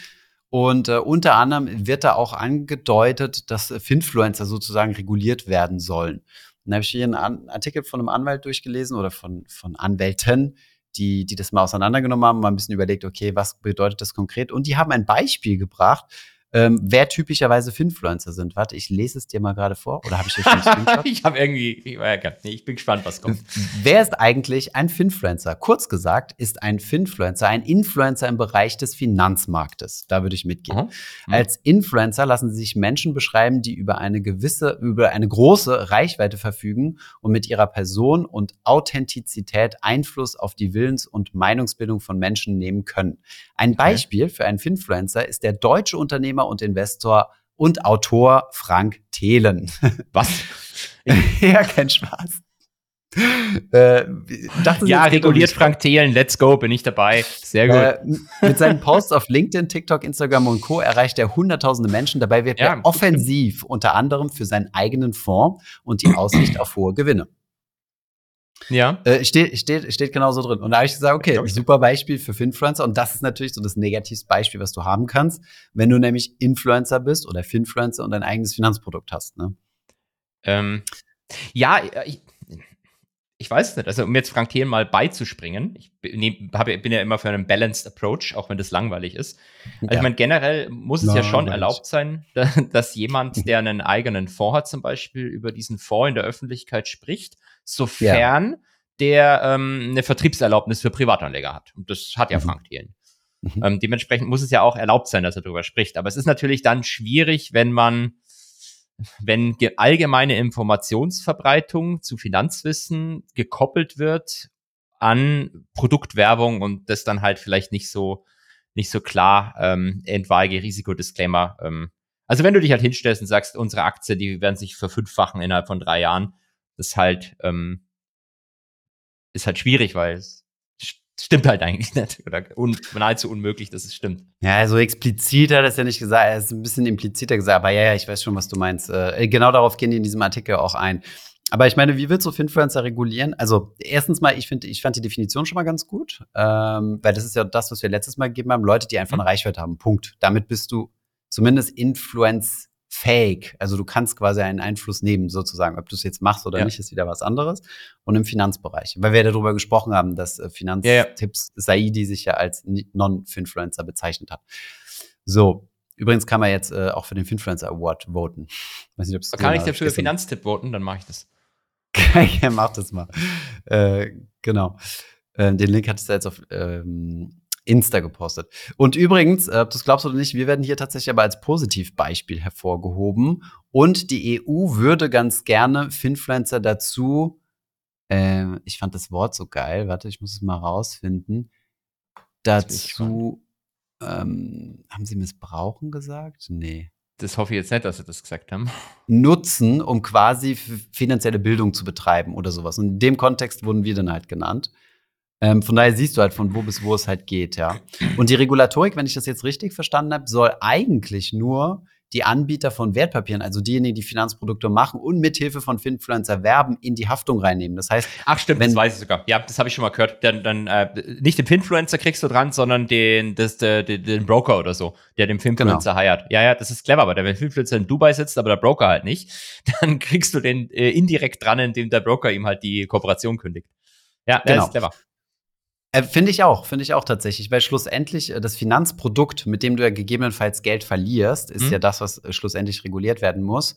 Und äh, unter anderem wird da auch angedeutet, dass Finfluencer sozusagen reguliert werden sollen. Dann habe ich hier einen Artikel von einem Anwalt durchgelesen oder von, von Anwälten, die, die das mal auseinandergenommen haben, mal ein bisschen überlegt, okay, was bedeutet das konkret? Und die haben ein Beispiel gebracht, ähm, wer typischerweise Finfluencer sind. Warte, ich lese es dir mal gerade vor. Oder habe ich hier schon ich habe irgendwie, ich, war ja, nee, ich bin gespannt, was kommt. Wer ist eigentlich ein Finfluencer? Kurz gesagt ist ein Finfluencer ein Influencer im Bereich des Finanzmarktes. Da würde ich mitgehen. Aha. Mhm. Als Influencer lassen sich Menschen beschreiben, die über eine gewisse, über eine große Reichweite verfügen und mit ihrer Person und Authentizität Einfluss auf die Willens- und Meinungsbildung von Menschen nehmen können. Ein Beispiel für einen Finfluencer ist der deutsche Unternehmer und Investor und Autor Frank Thelen. Was? ja, kein Spaß. Äh, Ja, reguliert Frank Thelen, let's go, bin ich dabei. Sehr gut. Äh, mit seinen Posts auf LinkedIn, TikTok, Instagram und Co. erreicht er hunderttausende Menschen. Dabei wird Ja, er offensiv, unter anderem für seinen eigenen Fonds und die Aussicht auf hohe Gewinne. Ja. Äh, steht, steht, steht genauso drin. Und da habe ich gesagt, okay, ich. super Beispiel für Finfluencer. Und das ist natürlich so das negativste Beispiel, was du haben kannst, wenn du nämlich Influencer bist oder Finfluencer und dein eigenes Finanzprodukt hast. Ne? Ähm, ja, ich, ich weiß es nicht. Also, um jetzt Frank Thelen mal beizuspringen, ich bin, nee, hab, bin ja immer für einen Balanced Approach, auch wenn das langweilig ist. Also, ich meine, generell muss es ja schon erlaubt sein, da, dass jemand, der einen eigenen Fonds hat, zum Beispiel über diesen Fonds in der Öffentlichkeit spricht, sofern der ähm, eine Vertriebserlaubnis für Privatanleger hat. Und das hat ja Mhm. Frank Thelen. Mhm. Ähm, dementsprechend muss es ja auch erlaubt sein, dass er darüber spricht. Aber es ist natürlich dann schwierig, wenn man, wenn ge- allgemeine Informationsverbreitung zu Finanzwissen gekoppelt wird an Produktwerbung und das dann halt vielleicht nicht so, nicht so klar ähm, etwaige Risikodisclaimer. Ähm. Also wenn du dich halt hinstellst und sagst, unsere Aktie, die werden sich verfünffachen innerhalb von drei Jahren, ist halt, ähm, ist halt schwierig, weil es st- stimmt halt eigentlich nicht. Oder un nahezu unmöglich, dass es stimmt. Ja, so explizit hat er es ja nicht gesagt. Er ist ein bisschen impliziter gesagt. Aber ja, ja, ich weiß schon, was du meinst. Äh, genau darauf gehen die in diesem Artikel auch ein. Aber ich meine, wie willst du Finfluencer regulieren? Also, erstens mal, ich finde, ich fand die Definition schon mal ganz gut, ähm, weil das ist ja das, was wir letztes Mal gegeben haben. Leute, die einfach Mhm. eine Reichweite haben. Punkt. Damit bist du zumindest influence-fähig. Also, du kannst quasi einen Einfluss nehmen, sozusagen. Ob du es jetzt machst oder Ja. nicht, ist wieder was anderes. Und im Finanzbereich. Weil wir ja darüber gesprochen haben, dass äh, Ja, ja. Finanztipps Saidi sich ja als Non-Finfluencer bezeichnet hat. So. Übrigens kann man jetzt äh, auch für den Finfluencer Award voten. Weiß nicht, Kann ich dafür Finanztipp voten, dann mache ich das. ja, mach das mal. Äh, genau. Äh, den Link hat es jetzt auf ähm, Insta gepostet. Und übrigens, äh, ob du es glaubst oder nicht, wir werden hier tatsächlich aber als Positivbeispiel hervorgehoben. Und die EU würde ganz gerne Finfluencer dazu, äh, ich fand das Wort so geil, warte, ich muss es mal rausfinden, dazu, ähm, haben sie missbrauchen gesagt? Nee Das hoffe ich jetzt nicht, dass sie das gesagt haben. nutzen, um quasi finanzielle Bildung zu betreiben oder sowas. Und in dem Kontext wurden wir dann halt genannt. Ähm, von daher siehst du halt von wo bis wo es halt geht, ja. Und die Regulatorik, wenn ich das jetzt richtig verstanden habe, soll eigentlich nur die Anbieter von Wertpapieren, also diejenigen, die Finanzprodukte machen und mithilfe von Finfluencer werben, in die Haftung reinnehmen. Das heißt, ach stimmt, wenn, das weiß ich sogar. Ja, das habe ich schon mal gehört. Dann, dann äh, nicht den Finfluencer kriegst du dran, sondern den, das, den, den Broker oder so, der den Finfluencer genau. heiert. Ja, ja, das ist clever, aber der, wenn Finfluencer in Dubai sitzt, aber der Broker halt nicht, dann kriegst du den äh, indirekt dran, indem der Broker ihm halt die Kooperation kündigt. Ja, genau. das ist clever. Äh, finde ich auch, finde ich auch tatsächlich, weil schlussendlich äh, das Finanzprodukt, mit dem du ja gegebenenfalls Geld verlierst, ist mhm. ja das, was äh, schlussendlich reguliert werden muss.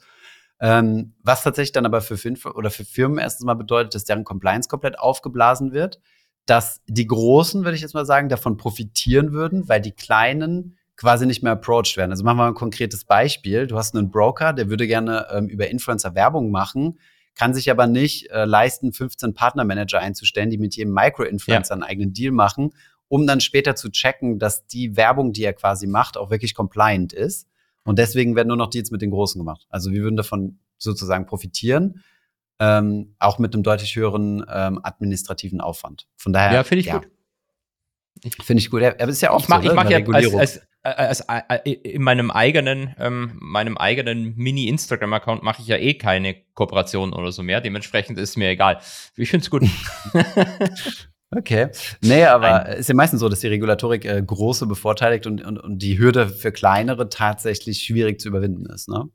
Ähm, was tatsächlich dann aber für, Finf oder für Firmen erstens mal bedeutet, dass deren Compliance komplett aufgeblasen wird, dass die Großen, würde ich jetzt mal sagen, davon profitieren würden, weil die Kleinen quasi nicht mehr approached werden. Also machen wir mal ein konkretes Beispiel. Du hast einen Broker, der würde gerne ähm, über Influencer Werbung machen, kann sich aber nicht äh, leisten, 15 Partnermanager einzustellen, die mit jedem Micro-Influencer ja. einen eigenen Deal machen, um dann später zu checken, dass die Werbung, die er quasi macht, auch wirklich compliant ist. Und deswegen werden nur noch Deals mit den Großen gemacht. Also wir würden davon sozusagen profitieren, ähm, auch mit einem deutlich höheren ähm, administrativen Aufwand. Von daher. Ja, finde ich ja. gut. Finde ich gut. Er ist ja auch ich mach, so, ich ne, mach ja als, als, als, als, äh, in meinem eigenen, ähm, meinem eigenen Mini-Instagram-Account mache ich ja eh keine Kooperation oder so mehr. Dementsprechend ist mir egal. Ich finde es gut. Okay. Nee, aber es ist ja meistens so, dass die Regulatorik äh, große bevorteiligt und, und, und die Hürde für kleinere tatsächlich schwierig zu überwinden ist. Ne?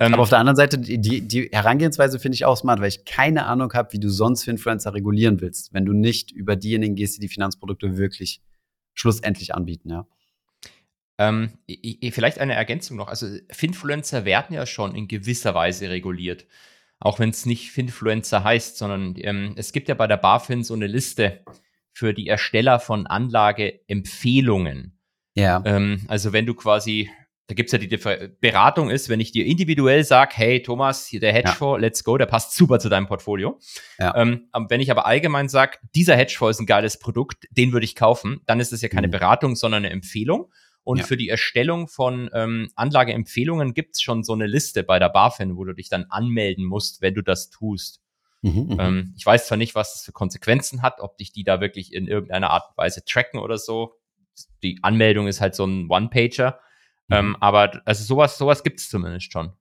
Ähm, aber auf der anderen Seite, die, die Herangehensweise finde ich auch smart, weil ich keine Ahnung habe, wie du sonst für Influencer regulieren willst, wenn du nicht über diejenigen gehst, die die Finanzprodukte wirklich schlussendlich anbieten, ja. Ähm, vielleicht eine Ergänzung noch. Also Finfluencer werden ja schon in gewisser Weise reguliert. Auch wenn es nicht Finfluencer heißt, sondern ähm, es gibt ja bei der BaFin so eine Liste für die Ersteller von Anlageempfehlungen. Ja. Ähm, also wenn du quasi da gibt es ja die Beratung ist, wenn ich dir individuell sage, hey Thomas, hier der Hedgefonds, ja. let's go, der passt super zu deinem Portfolio. Ja. Ähm, wenn ich aber allgemein sage, dieser Hedgefonds ist ein geiles Produkt, den würde ich kaufen, dann ist das ja keine mhm. Beratung, sondern eine Empfehlung. Und ja. für die Erstellung von ähm, Anlageempfehlungen gibt es schon so eine Liste bei der BaFin, wo du dich dann anmelden musst, wenn du das tust. Mhm, mhm, ähm, ich weiß zwar nicht, was das für Konsequenzen hat, ob dich die da wirklich in irgendeiner Art und Weise tracken oder so. Die Anmeldung ist halt so ein One-Pager. Mhm. Ähm, aber also sowas, sowas gibt es zumindest schon.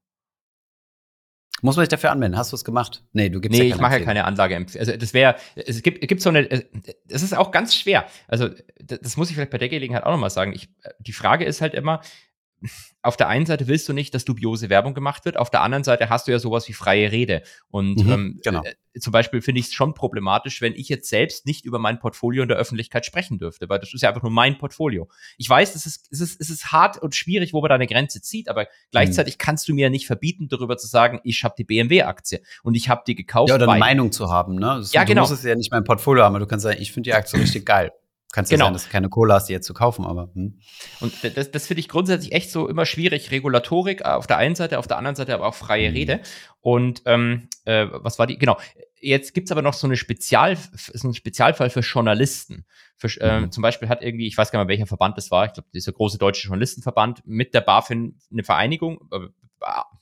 Muss man sich dafür anmelden? Hast du es gemacht? Nee, du gibst nee, ja ich mache ja keine Anlage. Also das wäre, es gibt, es gibt so eine, es ist auch ganz schwer. Also das muss ich vielleicht bei der Gelegenheit auch nochmal sagen. Ich, die Frage ist halt immer, auf der einen Seite willst du nicht, dass dubiose Werbung gemacht wird, auf der anderen Seite hast du ja sowas wie freie Rede. Und mhm, ähm, genau. äh, zum Beispiel finde ich es schon problematisch, wenn ich jetzt selbst nicht über mein Portfolio in der Öffentlichkeit sprechen dürfte, weil das ist ja einfach nur mein Portfolio. Ich weiß, es ist, es ist, es ist hart und schwierig, wo man da eine Grenze zieht, aber gleichzeitig mhm. kannst du mir nicht verbieten, darüber zu sagen, ich habe die BMW-Aktie und ich habe die gekauft. Ja, oder eine Meinung zu haben, ne? Das, ja, genau. Du musst es ja nicht mein Portfolio haben, aber du kannst sagen, ich finde die Aktie richtig geil. Kann genau. ja sein, dass du keine Cola hast, die jetzt zu kaufen, aber. Hm. Und das, das finde ich grundsätzlich echt so immer schwierig. Regulatorik auf der einen Seite, auf der anderen Seite aber auch freie mhm. Rede. Und ähm, äh, was war die? Genau. Jetzt gibt's aber noch so eine Spezial, so einen Spezialfall für Journalisten. Für, ähm, mhm. Zum Beispiel hat irgendwie, ich weiß gar nicht mehr, welcher Verband das war, ich glaube, dieser große deutsche Journalistenverband mit der BaFin eine Vereinigung, äh,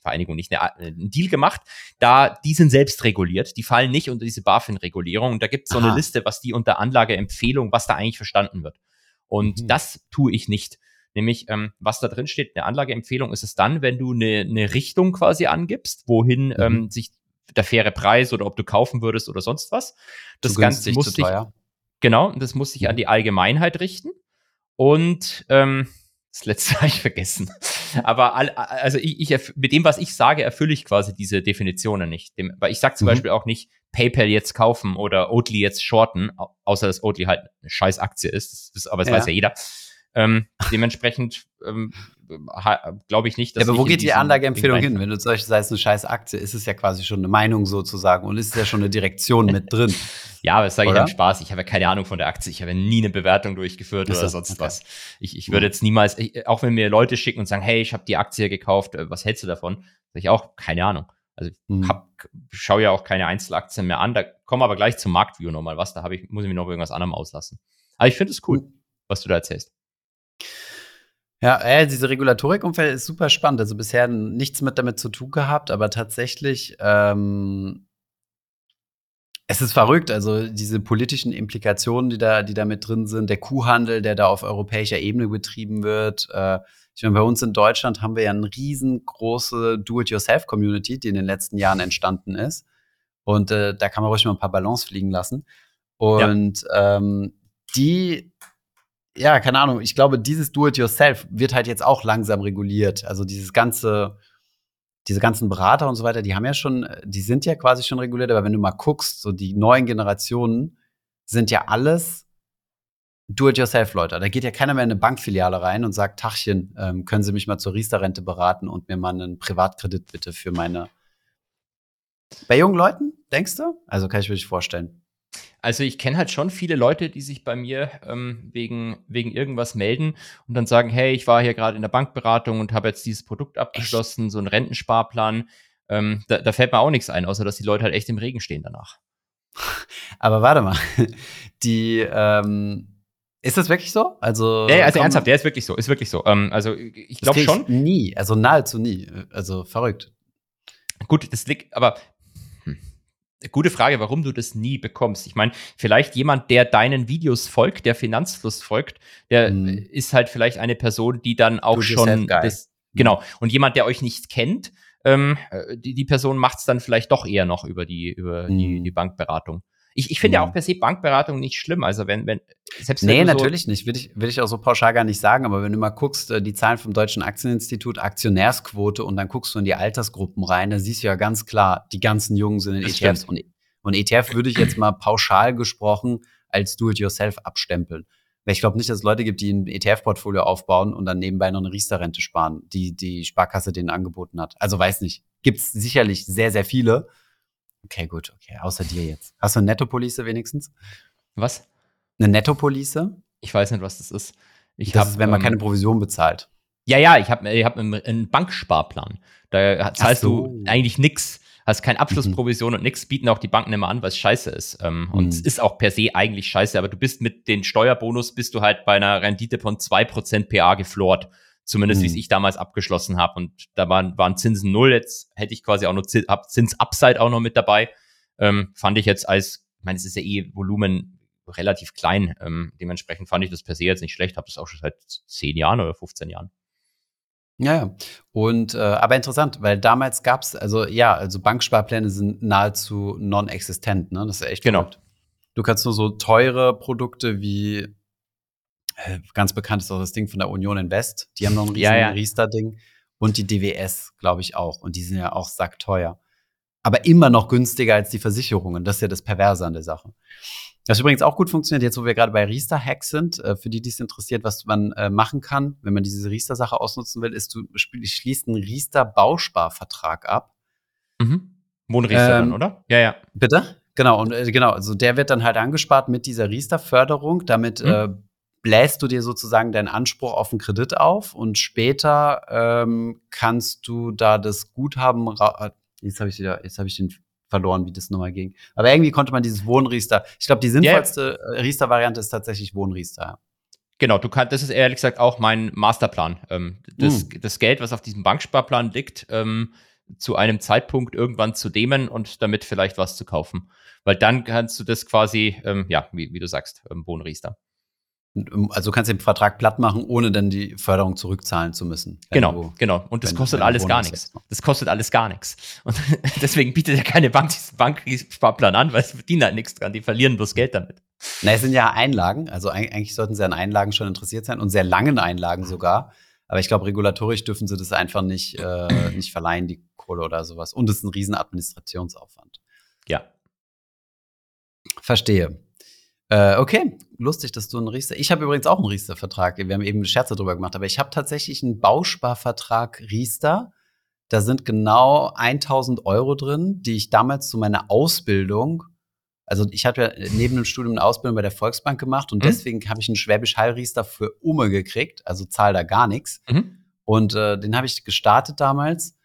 Vereinigung nicht, eine, einen Deal gemacht. Da, die sind selbst reguliert, die fallen nicht unter diese BaFin-Regulierung. Und da gibt es so Aha. eine Liste, was die unter Anlageempfehlung, was da eigentlich verstanden wird. Und mhm. das tue ich nicht. Nämlich, ähm, was da drin steht, eine Anlageempfehlung ist es dann, wenn du eine, eine Richtung quasi angibst, wohin mhm. ähm, sich der faire Preis oder ob du kaufen würdest oder sonst was. Das Ganze muss sich, genau, das muss sich mhm. an die Allgemeinheit richten. Und ähm, das letzte habe ich vergessen. Aber all, also ich, ich, mit dem, was ich sage, erfülle ich quasi diese Definitionen nicht. Dem, weil ich sage zum mhm. Beispiel auch nicht PayPal jetzt kaufen oder Oatly jetzt shorten, außer dass Oatly halt eine scheiß Aktie ist. Das, das aber das ja. weiß ja jeder. Ähm, dementsprechend ähm, glaube ich nicht, dass. Ja, aber wo geht die Anlageempfehlung hin? Wenn du Beispiel sagst, eine scheiß Aktie, ist es ja quasi schon eine Meinung sozusagen und ist ja schon eine Direktion mit drin. Ja, aber das sage ich im Spaß. Ich habe ja keine Ahnung von der Aktie. Ich habe ja nie eine Bewertung durchgeführt oder sonst okay. was. Ich, ich würde jetzt niemals, ich, auch wenn mir Leute schicken und sagen, hey, ich habe die Aktie gekauft, äh, was hältst du davon? Sag ich auch, keine Ahnung. Also ich mhm. schaue ja auch keine Einzelaktien mehr an. Da kommen aber gleich zum Marktview nochmal was. Da habe ich, muss ich mir noch irgendwas anderem auslassen. Aber ich finde es cool, was du da erzählst. Ja, äh, diese Regulatorikumfeld ist super spannend. Also bisher nichts mit damit zu tun gehabt, aber tatsächlich ähm, Es ist verrückt, also diese politischen Implikationen, die da, die da mit drin sind, der Kuhhandel, der da auf europäischer Ebene betrieben wird. Äh, ich meine, bei uns in Deutschland haben wir ja eine riesengroße Do-it-yourself-Community, die in den letzten Jahren entstanden ist. Und äh, da kann man ruhig mal ein paar Ballons fliegen lassen. Und ja. ähm, die, ja, keine Ahnung, ich glaube, dieses Do-it-yourself wird halt jetzt auch langsam reguliert. Also dieses ganze diese ganzen Berater und so weiter, die haben ja schon, die sind ja quasi schon reguliert, aber wenn du mal guckst, so die neuen Generationen sind ja alles Do-it-yourself-Leute. Da geht ja keiner mehr in eine Bankfiliale rein und sagt, Tachchen, ähm, können Sie mich mal zur Riester-Rente beraten und mir mal einen Privatkredit bitte für meine. Bei jungen Leuten, denkst du? Also kann ich mir nicht vorstellen. Also ich kenne halt schon viele Leute, die sich bei mir ähm, wegen, wegen irgendwas melden und dann sagen, hey, ich war hier gerade in der Bankberatung und habe jetzt dieses Produkt abgeschlossen, so einen Rentensparplan. Ähm, da, da, fällt mir auch nichts ein, außer dass die Leute halt echt im Regen stehen danach. Aber warte mal, die ähm ist das wirklich so? Also, ja, also ernsthaft, der ist wirklich so, ist wirklich so. Ähm, also ich glaube schon. Nie, also nahezu nie. Also verrückt. Gut, das liegt, aber Gute Frage, warum du das nie bekommst. Ich meine, vielleicht jemand, der deinen Videos folgt, der Finanzfluss folgt, der mm. ist halt vielleicht eine Person, die dann auch schon das, genau. Und jemand, der euch nicht kennt, ähm, äh, die, die Person macht es dann vielleicht doch eher noch über die, über mm. die, die Bankberatung. Ich, ich finde ja auch per se Bankberatung nicht schlimm. Also wenn, wenn, selbst Nee, natürlich so nicht. Will ich, will ich auch so pauschal gar nicht sagen. Aber wenn du mal guckst, äh, die Zahlen vom Deutschen Aktieninstitut, Aktionärsquote und dann guckst du in die Altersgruppen rein, da siehst du ja ganz klar, die ganzen Jungen sind in das ETFs. Und, und ETF würde ich jetzt mal pauschal gesprochen als Do-it-yourself abstempeln. Weil ich glaube nicht, dass es Leute gibt, die ein ETF-Portfolio aufbauen und dann nebenbei noch eine Riester-Rente sparen, die die Sparkasse denen angeboten hat. Also weiß nicht. Gibt es sicherlich sehr, sehr viele. Okay, gut, okay. Außer dir jetzt. Hast du eine Nettopolice wenigstens? Was? Eine Nettopolice? Ich weiß nicht, was das ist. Ich das hab, ist, wenn man ähm, keine Provision bezahlt. Ja, ja, ich habe ich hab einen, Banksparplan. Da zahlst so. du eigentlich nichts, hast keine Abschlussprovision mhm. und nichts, bieten auch die Banken immer an, was scheiße ist. Ähm, mhm. Und es ist auch per se eigentlich scheiße, aber du bist mit den Steuerbonus, bist du halt bei einer Rendite von 2% PA geflort. Zumindest, mhm. wie ich damals abgeschlossen habe. Und da waren, waren Zinsen null. Jetzt hätte ich quasi auch noch Zins, Zinsupside auch noch mit dabei. Ähm, fand ich jetzt als, ich meine, es ist ja eh Volumen relativ klein. Ähm, dementsprechend fand ich das per se jetzt nicht schlecht. Habe das auch schon seit zehn Jahren oder 15 Jahren. Ja, ja. Und äh, aber interessant, weil damals gab es, also ja, also Banksparpläne sind nahezu non-existent, ne? Das ist echt genau. Verrückt. Du kannst nur so teure Produkte wie ganz bekannt ist auch das Ding von der Union Invest. Die haben noch ein riesen ja, ja. Riester-Ding. Und die DWS, glaube ich, auch. Und die sind ja auch sackteuer. Aber immer noch günstiger als die Versicherungen. Das ist ja das Perverse an der Sache. Was übrigens auch gut funktioniert, jetzt wo wir gerade bei Riester-Hacks sind, äh, für die, die es interessiert, was man äh, machen kann, wenn man diese Riester-Sache ausnutzen will, ist, du schließt einen Riester-Bausparvertrag ab. Mhm. Wohnriester ähm, dann, oder? Ja, ja. Bitte? Genau, und äh, genau, also der wird dann halt angespart mit dieser Riester-Förderung, damit mhm. äh, bläst du dir sozusagen deinen Anspruch auf einen Kredit auf und später ähm, kannst du da das Guthaben. Äh, jetzt habe ich wieder, jetzt habe ich den verloren, wie das nochmal ging. Aber irgendwie konnte man dieses Wohnriester. Ich glaube, die sinnvollste yeah. Riester-Variante ist tatsächlich Wohnriester. Genau, du kannst, das ist ehrlich gesagt auch mein Masterplan. Ähm, das, mm. das, Geld, was auf diesem Banksparplan liegt, ähm, zu einem Zeitpunkt irgendwann zu dämmen und damit vielleicht was zu kaufen. Weil dann kannst du das quasi, ähm, ja, wie, wie, du sagst, ähm, Wohnriester. Ähm, also du kannst den Vertrag platt machen, ohne dann die Förderung zurückzahlen zu müssen. Genau, du, genau. Und das kostet alles gar nichts. Das kostet alles gar nichts. Und deswegen bietet ja keine Bank diesen Banksparplan an, weil sie verdienen halt nichts dran. Die verlieren bloß Geld damit. Na, es sind ja Einlagen. Also eigentlich sollten sie an Einlagen schon interessiert sein und sehr langen Einlagen sogar. Aber ich glaube, regulatorisch dürfen sie das einfach nicht, äh, nicht verleihen, die Kohle oder sowas. Und es ist ein riesen Administrationsaufwand. Ja. Verstehe. Äh, okay, lustig, dass du einen Riester. Ich habe übrigens auch einen Riester-Vertrag. Wir haben eben Scherze drüber gemacht, aber ich habe tatsächlich einen Bausparvertrag Riester. Da sind genau 1000 Euro drin, die ich damals zu meiner Ausbildung, also ich habe ja neben dem Studium eine Ausbildung bei der Volksbank gemacht und mhm. deswegen habe ich einen Schwäbisch Hall Riester für Umme gekriegt, also zahl da gar nichts. Mhm. Und äh, den habe ich gestartet damals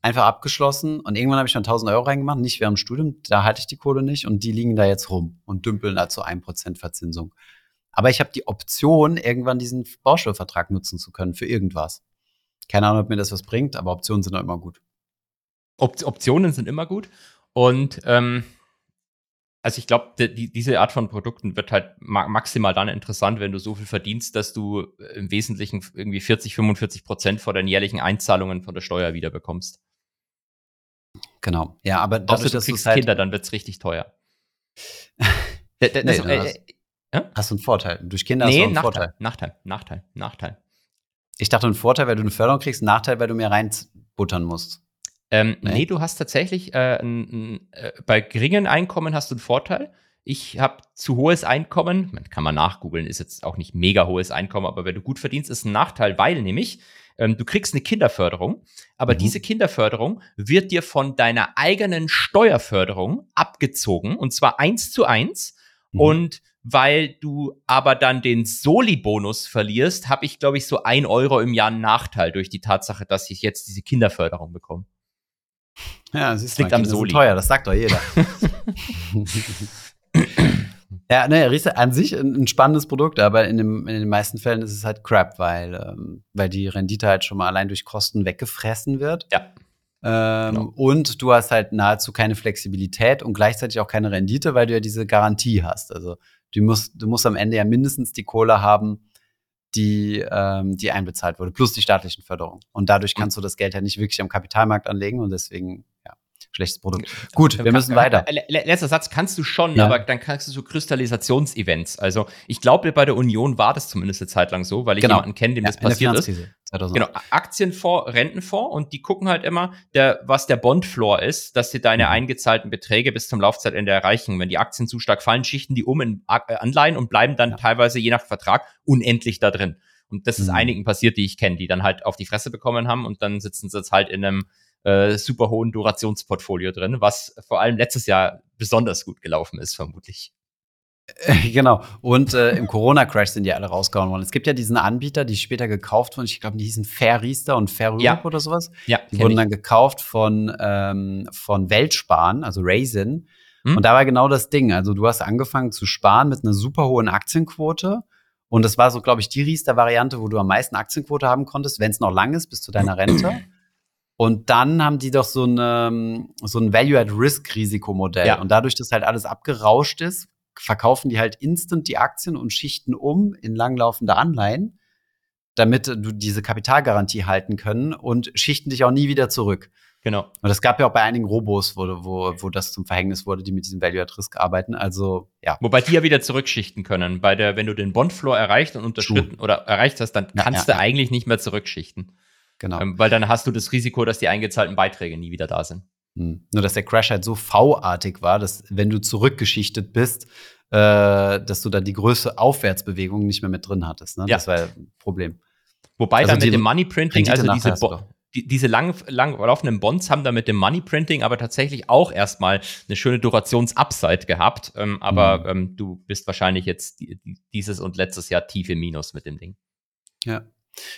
einfach abgeschlossen und irgendwann habe ich schon 1000 Euro reingemacht, nicht während dem Studium, da hatte ich die Kohle nicht und die liegen da jetzt rum und dümpeln da zu 1% Verzinsung. Aber ich habe die Option, irgendwann diesen Bausparvertrag nutzen zu können für irgendwas. Keine Ahnung, ob mir das was bringt, aber Optionen sind immer gut. Op Optionen sind immer gut und ähm, also ich glaube, die, diese Art von Produkten wird halt ma maximal dann interessant, wenn du so viel verdienst, dass du äh, im Wesentlichen irgendwie 40, 45 Prozent von deinen jährlichen Einzahlungen von der Steuer wieder bekommst. Genau. Ja, aber dafür, dass du kriegst halt Kinder, dann wird's richtig teuer. nee, das, äh, hast, ja? hast du einen Vorteil. Durch Kinder nee, hast du einen Nachteil, Vorteil. Nachteil, Nachteil, Nachteil. Ich dachte, ein Vorteil, weil du eine Förderung kriegst, ein Nachteil, weil du mehr reinbuttern musst. Ähm, nee. nee. du hast tatsächlich äh, ein, ein, äh, bei geringen Einkommen hast du einen Vorteil. Ich habe zu hohes Einkommen, kann man nachgoogeln, ist jetzt auch nicht mega hohes Einkommen, aber wenn du gut verdienst, ist ein Nachteil, weil nämlich ähm, du kriegst eine Kinderförderung, aber mhm. diese Kinderförderung wird dir von deiner eigenen Steuerförderung abgezogen und zwar eins zu eins. Mhm. Und weil du aber dann den Soli-Bonus verlierst, habe ich, glaube ich, so ein Euro im Jahr einen Nachteil durch die Tatsache, dass ich jetzt diese Kinderförderung bekomme. Ja, das, ist liegt am Soli. teuer, das sagt doch jeder. ja, ne, Riese an sich ein, ein, spannendes Produkt, aber in, dem, in, den meisten Fällen ist es halt Crap, weil, ähm, weil die Rendite halt schon mal allein durch Kosten weggefressen wird. Ja. Ähm, genau. Und du hast halt nahezu keine Flexibilität und gleichzeitig auch keine Rendite, weil du ja diese Garantie hast. Also du musst, du musst am Ende ja mindestens die Kohle haben, die, ähm, die einbezahlt wurde, plus die staatlichen Förderungen. Und dadurch kannst du das Geld ja nicht wirklich am Kapitalmarkt anlegen und deswegen, ja, schlechtes Produkt. Gut, wir müssen weiter. Letzter Satz kannst du schon, ja. aber dann kannst du so Kristallisationsevents. Also ich glaube, bei der Union war das zumindest eine Zeit lang so, weil ich genau. jemanden kenne, dem ja, das passiert ist. 2008. Genau, Aktienfonds, Rentenfonds und die gucken halt immer, der, was der Bondfloor ist, dass sie deine mhm. eingezahlten Beträge bis zum Laufzeitende erreichen. Wenn die Aktien zu stark fallen, schichten die um in äh, Anleihen und bleiben dann ja. teilweise je nach Vertrag unendlich da drin. Und das ist mhm. einigen passiert, die ich kenne, die dann halt auf die Fresse bekommen haben und dann sitzen sie jetzt halt in einem äh, super hohen Durationsportfolio drin, was vor allem letztes Jahr besonders gut gelaufen ist, vermutlich. Genau. Und äh, im Corona-Crash sind die alle rausgehauen worden. Es gibt ja diesen Anbieter, die später gekauft wurden. Ich glaube, die hießen Fairriester und Fairrüb ja. oder sowas. Ja. Die wurden ich. dann gekauft von, ähm, von Weltsparen, also Raisin. Hm? Und da war genau das Ding. Also du hast angefangen zu sparen mit einer super hohen Aktienquote. Und das war so, glaube ich, die Riester-Variante, wo du am meisten Aktienquote haben konntest, wenn es noch lang ist, bis zu deiner Rente. Und dann haben die doch so, eine, so ein Value-at-Risk-Risikomodell. Ja. Und dadurch, dass halt alles abgerauscht ist, verkaufen die halt instant die Aktien und schichten um in langlaufende Anleihen, damit du diese Kapitalgarantie halten können und schichten dich auch nie wieder zurück. Genau. Und es gab ja auch bei einigen Robos, wo, wo, wo das zum Verhängnis wurde, die mit diesem Value at Risk arbeiten. Also, ja. Wobei die ja wieder zurückschichten können. Bei der, wenn du den Bondfloor erreicht und unterschritten True. oder erreicht hast, dann kannst ja, ja, du eigentlich nicht mehr zurückschichten. Genau. Ähm, weil dann hast du das Risiko, dass die eingezahlten Beiträge nie wieder da sind. Hm. Nur, dass der Crash halt so V-artig war, dass wenn du zurückgeschichtet bist, äh, dass du da die größte Aufwärtsbewegung nicht mehr mit drin hattest. Ne? Ja. Das war ein Problem. Wobei also dann mit dem Money Printing, also diese, die, diese lang, lang laufenden Bonds haben da mit dem Money Printing aber tatsächlich auch erstmal eine schöne Durations-Upside gehabt. Ähm, aber mhm. ähm, du bist wahrscheinlich jetzt dieses und letztes Jahr tief im Minus mit dem Ding. Ja.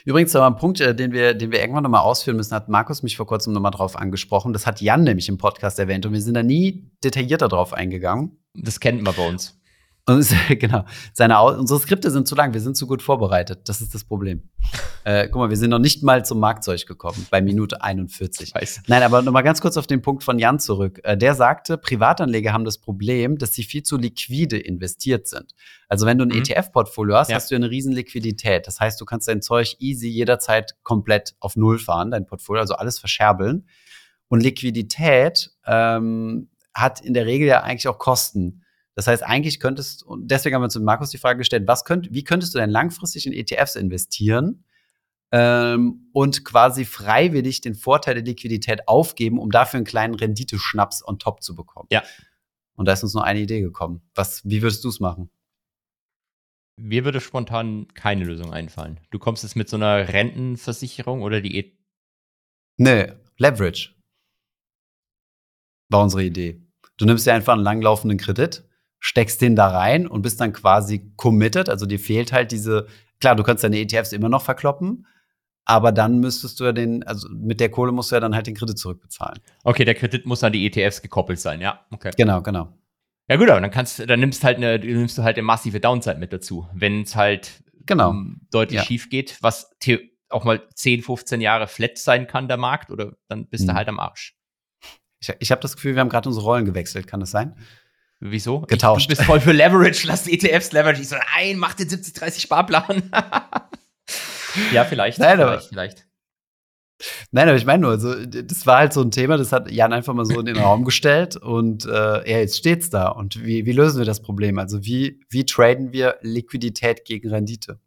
Übrigens noch ein Punkt, äh, den wir, den wir irgendwann noch mal ausführen müssen, hat Markus mich vor kurzem noch mal drauf angesprochen. Das hat Jan nämlich im Podcast erwähnt und wir sind da nie detaillierter drauf eingegangen. Das kennt man bei uns. Und genau, seine, unsere Skripte sind zu lang, wir sind zu gut vorbereitet. Das ist das Problem. äh, guck mal, wir sind noch nicht mal zum Marktzeug gekommen, bei Minute 41. Weiß. Nein, aber noch mal ganz kurz auf den Punkt von Jan zurück. Äh, der sagte, Privatanleger haben das Problem, dass sie viel zu liquide investiert sind. Also wenn du ein mhm. ETF-Portfolio hast, ja. hast du eine riesen Liquidität. Das heißt, du kannst dein Zeug easy jederzeit komplett auf Null fahren, dein Portfolio, also alles verscherbeln. Und Liquidität ähm, hat in der Regel ja eigentlich auch Kosten. Das heißt, eigentlich könntest, und deswegen haben wir zu Markus die Frage gestellt, was könnt, wie könntest du denn langfristig in ETFs investieren ähm, und quasi freiwillig den Vorteil der Liquidität aufgeben, um dafür einen kleinen Renditeschnaps on top zu bekommen? Ja. Und da ist uns nur eine Idee gekommen. Was, wie würdest du es machen? Mir würde spontan keine Lösung einfallen. Du kommst jetzt mit so einer Rentenversicherung oder die e Nee, Leverage. War unsere Idee. Du nimmst dir einfach einen langlaufenden Kredit, steckst den da rein und bist dann quasi committed. Also dir fehlt halt diese, klar, du kannst deine ETFs immer noch verkloppen, aber dann müsstest du ja den, also mit der Kohle musst du ja dann halt den Kredit zurückbezahlen. Okay, der Kredit muss an die ETFs gekoppelt sein, ja. Okay. Genau, genau. Ja gut, aber dann kannst dann nimmst halt eine, nimmst du halt eine massive Downside mit dazu, wenn es halt genau. um, deutlich ja. schief geht, was auch mal 10, 15 Jahre flat sein kann, der Markt, oder dann bist mhm. du halt am Arsch. Ich, ich habe das Gefühl, wir haben gerade unsere Rollen gewechselt, kann das sein? Wieso? Getauscht. Ich, du bist voll für Leverage, lass ETFs Leverage. Ich so, nein, mach den 70-30 Sparplan. ja, vielleicht. Nein, vielleicht, aber- vielleicht. Nein, aber ich meine nur, so, das war halt so ein Thema, das hat Jan einfach mal so in den Raum gestellt und äh, ja, jetzt steht's da. Und wie, wie lösen wir das Problem? Also wie, wie traden wir Liquidität gegen Rendite?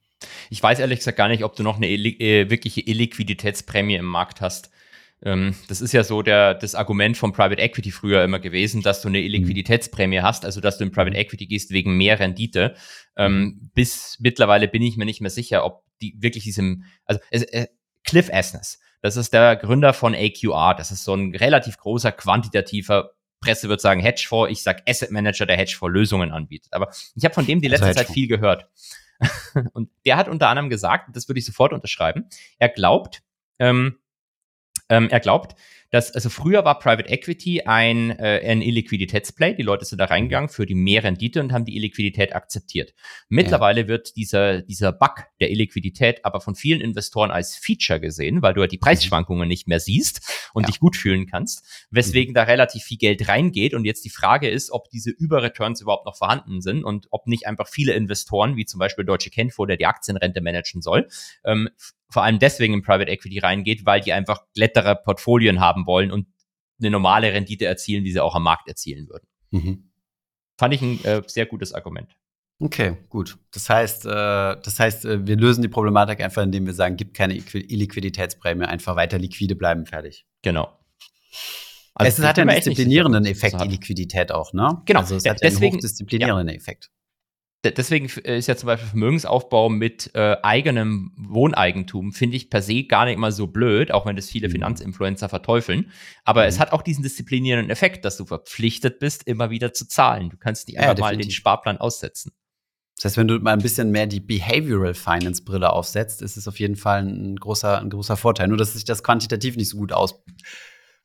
Ich weiß ehrlich gesagt gar nicht, ob du noch eine äh, wirkliche Illiquiditätsprämie im Markt hast. Ähm, das ist ja so der, das Argument von Private Equity früher immer gewesen, dass du eine Illiquiditätsprämie hast, also dass du in Private Equity gehst wegen mehr Rendite. Ähm, bis mittlerweile bin ich mir nicht mehr sicher, ob die wirklich diesem, also äh, Cliff Asness, das ist der Gründer von AQR, das ist so ein relativ großer quantitativer Presse wird sagen Hedgefonds, ich sag Asset Manager, der Hedgefonds-Lösungen anbietet. Aber ich habe von dem die Also letzte Zeit Hedgefonds. viel gehört. Und der hat unter anderem gesagt, das würde ich sofort unterschreiben, er glaubt, ähm, ähm, er glaubt, dass, also früher war Private Equity ein, äh, ein Illiquiditätsplay. Die Leute sind da reingegangen für die mehr Rendite und haben die Illiquidität akzeptiert. Mittlerweile wird dieser, dieser Bug der Illiquidität aber von vielen Investoren als Feature gesehen, weil du halt die Preisschwankungen nicht mehr siehst und Ja. dich gut fühlen kannst, weswegen da relativ viel Geld reingeht. Und jetzt die Frage ist, ob diese Überreturns überhaupt noch vorhanden sind und ob nicht einfach viele Investoren, wie zum Beispiel Deutsche Kenfo, der die Aktienrente managen soll, ähm, vor allem deswegen in Private Equity reingeht, weil die einfach glättere Portfolien haben wollen und eine normale Rendite erzielen, die sie auch am Markt erzielen würden. Mhm. Fand ich ein äh, sehr gutes Argument. Okay, gut. Das heißt, äh, das heißt, äh, wir lösen die Problematik einfach, indem wir sagen, gibt keine Illiquiditätsprämie, einfach weiter liquide bleiben, fertig. Genau. es ich hat ja einen disziplinierenden Effekt, so hat. Illiquidität auch, ne? Genau, Also es hat ja einen deswegen- hochdisziplinierenden Effekt. De- Deswegen äh, ist ja zum Beispiel Vermögensaufbau mit äh, eigenem Wohneigentum, finde ich per se gar nicht mal so blöd, auch wenn das viele Mhm. Finanzinfluencer verteufeln. Aber Mhm. es hat auch diesen disziplinierenden Effekt, dass du verpflichtet bist, immer wieder zu zahlen. Du kannst nicht Ja, einfach mal den. Sparplan aussetzen. Das heißt, wenn du mal ein bisschen mehr die Behavioral Finance Brille aufsetzt, ist es auf jeden Fall ein großer, ein großer Vorteil. Nur, dass sich das quantitativ nicht so gut aus,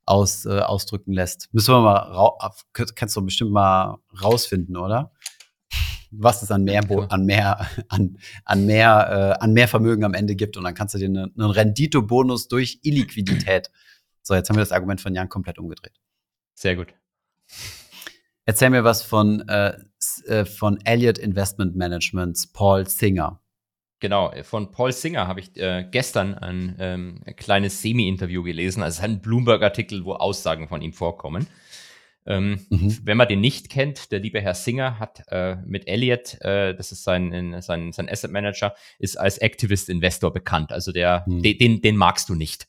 aus, äh, ausdrücken lässt. Müssen wir mal, kannst du bestimmt mal rausfinden, oder? Was es an mehr, Ja. an mehr, an, an mehr, äh, an mehr Vermögen am Ende gibt. Und dann kannst du dir eine- einen Rendito-Bonus durch Illiquidität. So, jetzt haben wir das Argument von Jan komplett umgedreht. Sehr gut. Erzähl mir was von, äh, äh, von Elliott Investment Managements Paul Singer. Genau, von Paul Singer habe ich äh, gestern ein, ähm, ein kleines Semi-Interview gelesen, also ein Bloomberg-Artikel, wo Aussagen von ihm vorkommen. Ähm, Mhm. Wenn man den nicht kennt, der liebe Herr Singer hat äh, mit Elliott, äh, das ist sein, sein, sein Asset Manager, ist als Activist Investor bekannt. Also der, Mhm. de- den, den magst du nicht.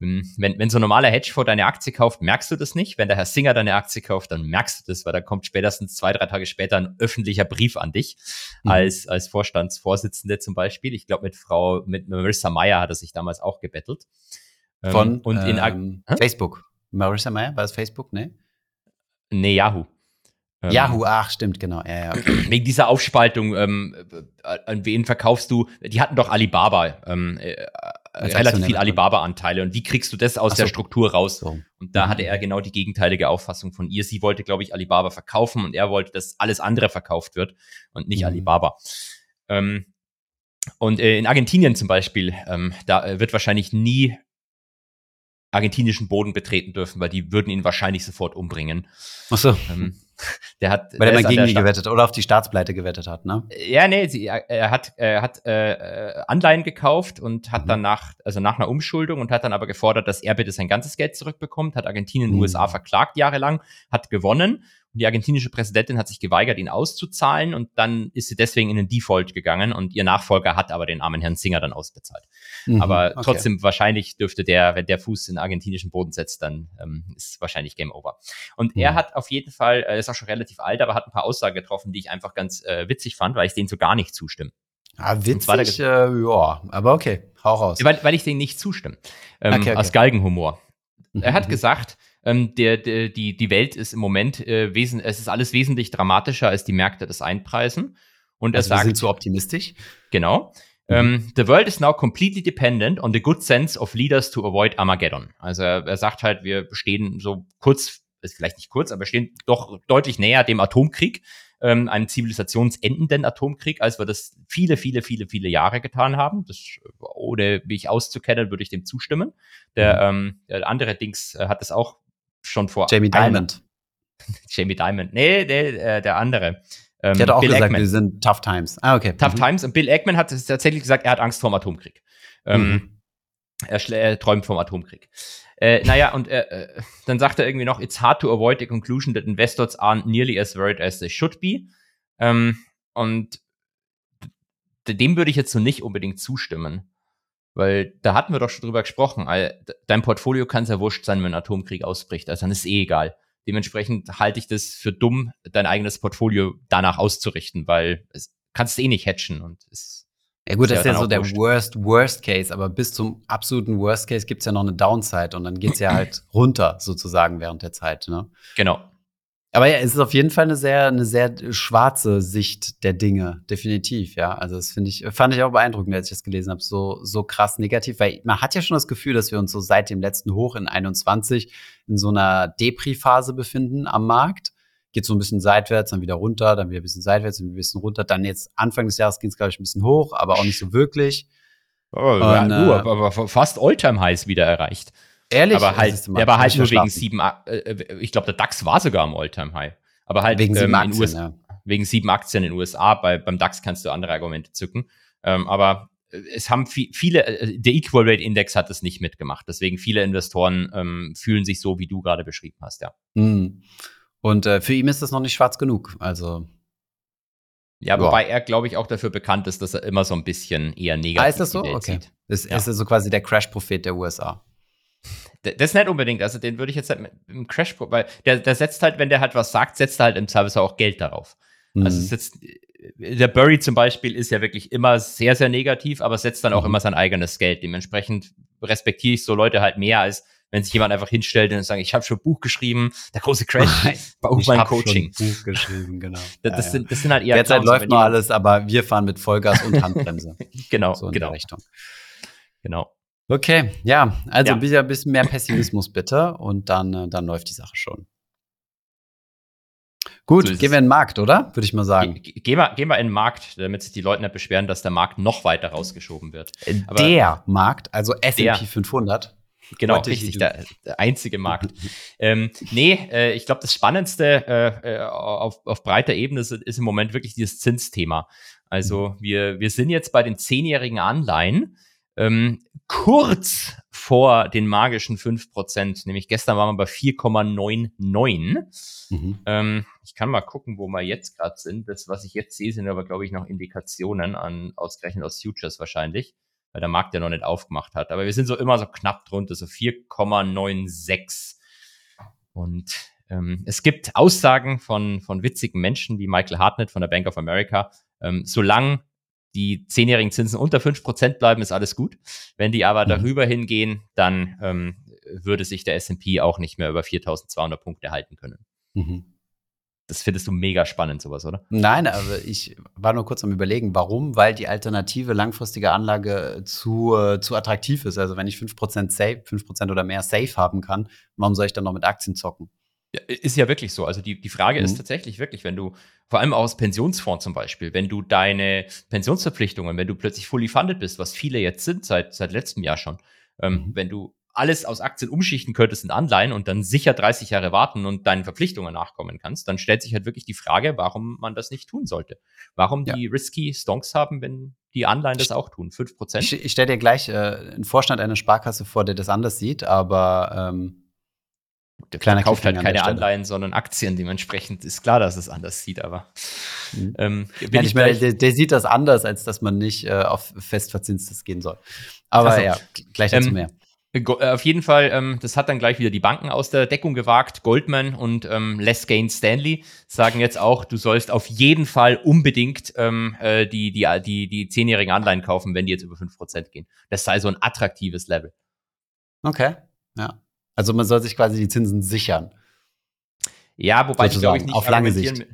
Hm, Wenn, wenn so ein normaler Hedgefonds deine Aktie kauft, merkst du das nicht. Wenn der Herr Singer deine Aktie kauft, dann merkst du das, weil da kommt spätestens zwei, drei Tage später ein öffentlicher Brief an dich Mhm. als, als Vorstandsvorsitzende zum Beispiel. Ich glaube, mit Frau, mit Marissa Meyer hat er sich damals auch gebettelt. Ähm, Von und in ähm? Facebook. Marissa Meyer, war das Facebook? Ne? Nee, Yahoo. Ähm, Yahoo, ach, stimmt, genau. Ja, ja, okay. Wegen dieser Aufspaltung, ähm, äh, an wen verkaufst du? Die hatten doch Alibaba, ähm, äh, äh, relativ viel Alibaba-Anteile. Und wie kriegst du das aus so. der Struktur raus? So. Und da Mhm. hatte er genau die gegenteilige Auffassung von ihr. Sie wollte, glaube ich, Alibaba verkaufen und er wollte, dass alles andere verkauft wird und nicht Mhm. Alibaba. Ähm, und äh, in Argentinien zum Beispiel, ähm, da äh, wird wahrscheinlich nie argentinischen Boden betreten dürfen, weil die würden ihn wahrscheinlich sofort umbringen. Ach so. Ähm, der hat, Weil er der mal gegen der die gewettet oder auf die Staatspleite gewettet hat, ne? ja, nee, sie, er, hat, er hat äh, äh, Anleihen gekauft und hat Mhm. dann nach, also nach einer Umschuldung und hat dann aber gefordert, dass er bitte sein ganzes Geld zurückbekommt, hat Argentinien Mhm. USA verklagt jahrelang, hat gewonnen die argentinische Präsidentin hat sich geweigert, ihn auszuzahlen und dann ist sie deswegen in den Default gegangen und ihr Nachfolger hat aber den armen Herrn Singer dann ausbezahlt. Mhm, Aber okay. trotzdem wahrscheinlich dürfte der, wenn der Fuß in argentinischen Boden setzt, dann ähm, ist wahrscheinlich Game Over. Und er Mhm. hat auf jeden Fall, er ist auch schon relativ alt, aber hat ein paar Aussagen getroffen, die ich einfach ganz äh, witzig fand, weil ich denen so gar nicht zustimme. Ah, witzig, äh, ja, aber okay, hau raus. Weil, weil ich denen nicht zustimme. Ähm, Okay, okay. Aus Galgenhumor. Er hat Mhm. gesagt, ähm, der, der, die, die Welt ist im Moment, äh, wesen, es ist alles wesentlich dramatischer, als die Märkte das einpreisen. Und er also wir sagt, sind zu optimistisch. Genau. Mhm. Ähm, the world is now completely dependent on the good sense of leaders to avoid Armageddon. Also er, er sagt halt, wir stehen so kurz, ist vielleicht nicht kurz, aber stehen doch deutlich näher dem Atomkrieg, ähm, einem zivilisationsendenden Atomkrieg, als wir das viele, viele, viele, viele Jahre getan haben. Das, ohne mich auszukennen, würde ich dem zustimmen. Der, ähm, der andere Dings äh, hat es auch schon vor Jamie Diamond. Jamie Dimon. Nee, nee äh, der andere. Ähm, der hat auch Bill gesagt, Eggman. wir sind Tough Times. Ah, okay. Tough mhm. Times. Und Bill Eggman hat tatsächlich gesagt, er hat Angst vor dem Atomkrieg. Ähm, mhm. er, er, träumt vom Atomkrieg. Äh, naja, und äh, äh, dann sagt er irgendwie noch, it's hard to avoid the conclusion that investors aren't nearly as worried as they should be. Ähm, und dem würde ich jetzt so nicht unbedingt zustimmen. Weil da hatten wir doch schon drüber gesprochen. Dein Portfolio kann es ja wurscht sein, wenn ein Atomkrieg ausbricht. Also dann ist eh egal. Dementsprechend halte ich das für dumm, dein eigenes Portfolio danach auszurichten, weil es kannst du eh nicht hatchen und es ja gut, das ist ja, so der wurscht. Worst, Worst Case, aber bis zum absoluten Worst Case gibt es ja noch eine Downside und dann geht es ja halt runter sozusagen während der Zeit. Ne? Genau. Aber ja, es ist auf jeden Fall eine sehr, eine sehr schwarze Sicht der Dinge, definitiv, ja. Also das finde ich, fand ich auch beeindruckend, als ich das gelesen habe, so, so krass negativ, weil man hat ja schon das Gefühl, dass wir uns so seit dem letzten Hoch in 21 in so einer Depri-Phase befinden am Markt. Geht so ein bisschen seitwärts, dann wieder runter, dann wieder ein bisschen seitwärts, dann wieder ein bisschen runter. Dann jetzt Anfang des Jahres ging es, glaube ich, ein bisschen hoch, aber auch nicht so wirklich. Oh, Und, ja, äh, aber fast Alltime-Highs wieder erreicht. Ehrlich? Aber halt, ja, aber halt nur wegen sieben, äh, äh, ich glaube, der DAX war sogar am Alltime-High. Aber halt wegen, ähm, sieben Aktien, USA, ja. wegen sieben Aktien in den USA. Bei, beim DAX kannst du andere Argumente zücken. Ähm, aber äh, es haben viel, viele, äh, der Equal Rate Index hat es nicht mitgemacht. Deswegen viele Investoren ähm, fühlen sich so, wie du gerade beschrieben hast, ja. Mhm. Und äh, für ihn ist das noch nicht schwarz genug. Also. Ja, wobei er, glaube ich, auch dafür bekannt ist, dass er immer so ein bisschen eher negativ ah, ist das so? Okay. Das ja. ist so quasi der Crash-Prophet der USA. Das ist nicht unbedingt, also den würde ich jetzt halt im Crash, weil der, der setzt halt, wenn der halt was sagt, setzt er halt im Service auch Geld darauf. Also mhm. Also es jetzt, der Burry zum Beispiel ist ja wirklich immer sehr, sehr negativ, aber setzt dann auch mhm. immer sein eigenes Geld. Dementsprechend respektiere ich so Leute halt mehr, als wenn sich jemand einfach hinstellt und sagt, ich habe schon ein Buch geschrieben, der große Crash, bei mein Coaching. Schon Buch geschrieben, genau. Das, das, sind, das sind halt eher Derzeit läuft noch alles, aber wir fahren mit Vollgas und Handbremse. genau, so in genau. Der Richtung. Genau. Okay, ja, also ja. wieder ein bisschen mehr Pessimismus bitte und dann, äh, dann läuft die Sache schon. Gut, so gehen wir in den Markt, oder? Würde ich mal sagen. Ge gehen, wir, gehen wir in den Markt, damit sich die Leute nicht beschweren, dass der Markt noch weiter rausgeschoben wird. Äh, Aber der Markt, also S&P 500. Genau, richtig, der, der, einzige Markt. ähm, nee, äh, ich glaube, das Spannendste äh, äh, auf, auf breiter Ebene ist, ist, im Moment wirklich dieses Zinsthema. Also mhm. wir, wir sind jetzt bei den zehnjährigen Anleihen ähm, kurz vor den magischen 5%, nämlich gestern waren wir bei 4,99. Mhm. Ähm, ich kann mal gucken, wo wir jetzt gerade sind. Das, was ich jetzt sehe, sind aber, glaube ich, noch Indikationen an, ausgerechnet aus Futures wahrscheinlich, weil der Markt ja noch nicht aufgemacht hat. Aber wir sind so immer so knapp drunter, so 4,96. Und ähm, es gibt Aussagen von, von witzigen Menschen wie Michael Hartnett von der Bank of America. Ähm, solange die zehnjährigen Zinsen unter fünf Prozent bleiben, ist alles gut. Wenn die aber mhm. darüber hingehen, dann ähm, würde sich der S&P auch nicht mehr über 4.200 Punkte halten können. Mhm. Das findest du mega spannend, sowas, oder? Nein, aber ich war nur kurz am überlegen, warum? Weil die alternative langfristige Anlage zu, äh, zu attraktiv ist. Also wenn ich 5% safe, 5% oder mehr safe haben kann, warum soll ich dann noch mit Aktien zocken? Ja, ist ja wirklich so. Also die, die Frage mhm. ist tatsächlich wirklich, wenn du, vor allem aus Pensionsfonds zum Beispiel, wenn du deine Pensionsverpflichtungen, wenn du plötzlich fully funded bist, was viele jetzt sind seit, seit letztem Jahr schon, ähm, mhm. wenn du alles aus Aktien umschichten könntest in Anleihen und dann sicher 30 Jahre warten und deinen Verpflichtungen nachkommen kannst, dann stellt sich halt wirklich die Frage, warum man das nicht tun sollte. Warum ja. die risky Stonks haben, wenn die Anleihen das auch tun. 5%. Ich, ich stelle dir gleich äh, einen Vorstand einer Sparkasse vor, der das anders sieht, aber ähm der Kleiner kauft halt keine Anleihen, sondern Aktien. Dementsprechend ist klar, dass es anders sieht, aber. Mhm. Ähm, Nein, ich meine, der, der, sieht das anders, als dass man nicht äh, auf festverzinstes gehen soll. Aber also, ja, gleich dazu ähm, mehr. Äh, auf jeden Fall, ähm, das hat dann gleich wieder die Banken aus der Deckung gewagt. Goldman und ähm, Les Gain Stanley sagen jetzt auch, du sollst auf jeden Fall unbedingt ähm, äh, die, die, die, die zehnjährigen Anleihen kaufen, wenn die jetzt über 5% gehen. Das sei so ein attraktives Level. Okay, ja. Also man soll sich quasi die Zinsen sichern. Ja, wobei ich glaube ich nicht auf lange Sicht.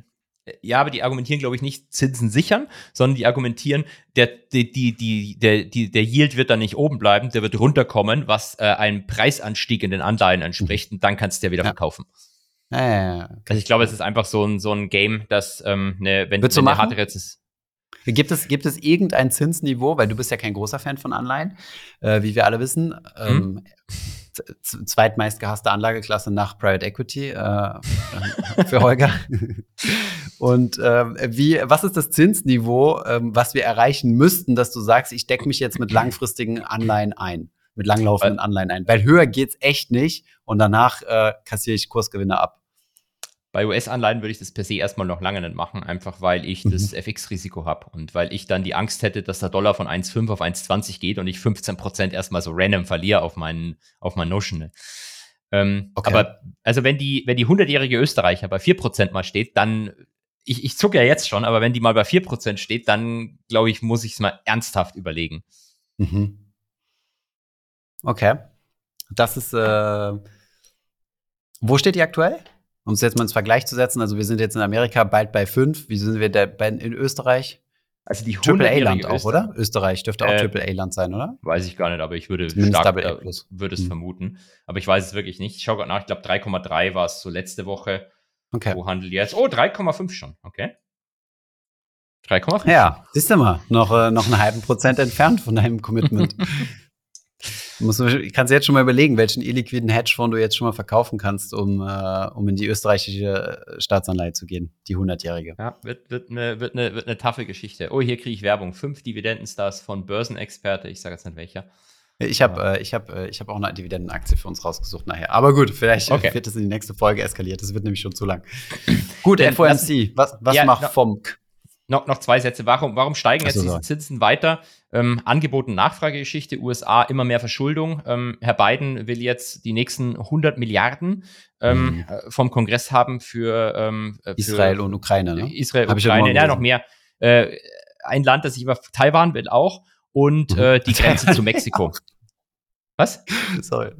Ja, aber die argumentieren, glaube ich, nicht Zinsen sichern, sondern die argumentieren, der, die, die, die, der, die, der Yield wird dann nicht oben bleiben, der wird runterkommen, was äh, einem Preisanstieg in den Anleihen entspricht, und dann kannst du ja wieder ja. verkaufen. Ja, ja, ja. Also ich glaube, es ist einfach so ein, so ein Game, dass, ähm, ne, wenn, Würdest wenn der harte Rezess Gibt es, gibt es irgendein Zinsniveau, weil du bist ja kein großer Fan von Anleihen, äh, wie wir alle wissen. Ähm, zweitmeist gehasste Anlageklasse nach Private Equity äh, für Holger. Und ähm, wie, was ist das Zinsniveau, ähm, was wir erreichen müssten, dass du sagst, ich decke mich jetzt mit langfristigen Anleihen ein, mit langlaufenden Anleihen ein? Weil höher geht's echt nicht und danach äh, kassiere ich Kursgewinne ab. Bei US-Anleihen würde ich das per se erstmal noch lange nicht machen, einfach weil ich mhm. das FX-Risiko habe und weil ich dann die Angst hätte, dass der Dollar von 1,5 auf 1,20 geht und ich 15% erstmal so random verliere auf meinen, auf mein Notional. Ähm, okay. Aber also wenn die, wenn die 100-jährige Österreicher bei 4% mal steht, dann, ich, ich zucke ja jetzt schon, aber wenn die mal bei 4% steht, dann glaube ich, muss ich es mal ernsthaft überlegen. Mhm. Okay. Das ist, äh, wo steht die aktuell? Um es jetzt mal ins Vergleich zu setzen, also wir sind jetzt in Amerika bald bei fünf. Wie sind wir da in Österreich? Also die Triple A-Land auch, oder? Österreich dürfte auch äh, Triple A-Land sein, oder? Weiß ich gar nicht, aber ich würde stark, äh, würde es hm. vermuten. Aber ich weiß es wirklich nicht. Ich schaue gerade nach, ich glaube 3,3 war es so letzte Woche. Okay. Wo handelt jetzt? Oh, 3,5 schon, okay. 3,5. Ja, siehst du mal, noch, äh, noch einen halben Prozent entfernt von deinem Commitment. Muss, kannst du jetzt schon mal überlegen, welchen illiquiden Hedgefonds du jetzt schon mal verkaufen kannst, um, äh, um in die österreichische Staatsanleihe zu gehen, die 100-jährige. Ja, wird, wird, eine, wird, eine, wird eine taffe Geschichte. Oh, hier kriege ich Werbung. Fünf Dividendenstars von Börsenexperte, ich sage jetzt nicht welcher. Ich habe äh, ich hab, äh, ich hab auch eine Dividendenaktie für uns rausgesucht nachher. Aber gut, vielleicht okay. wird es in die nächste Folge eskaliert. Das wird nämlich schon zu lang. gut, FOMC, was, was ja, macht FOMC? Noch, noch zwei Sätze. Warum, warum steigen jetzt diese Zinsen weiter? Ähm, Angebot- und Nachfragegeschichte, USA immer mehr Verschuldung. Ähm, Herr Biden will jetzt die nächsten 100 Milliarden ähm, mhm. Äh, vom Kongress haben für, ähm, äh, für Israel und Ukraine. Ne? Israel und Ukraine, ja, noch mehr. Äh, ein Land, das sich über Taiwan will auch und mhm. äh, die Grenze zu Mexiko. Was? Sorry,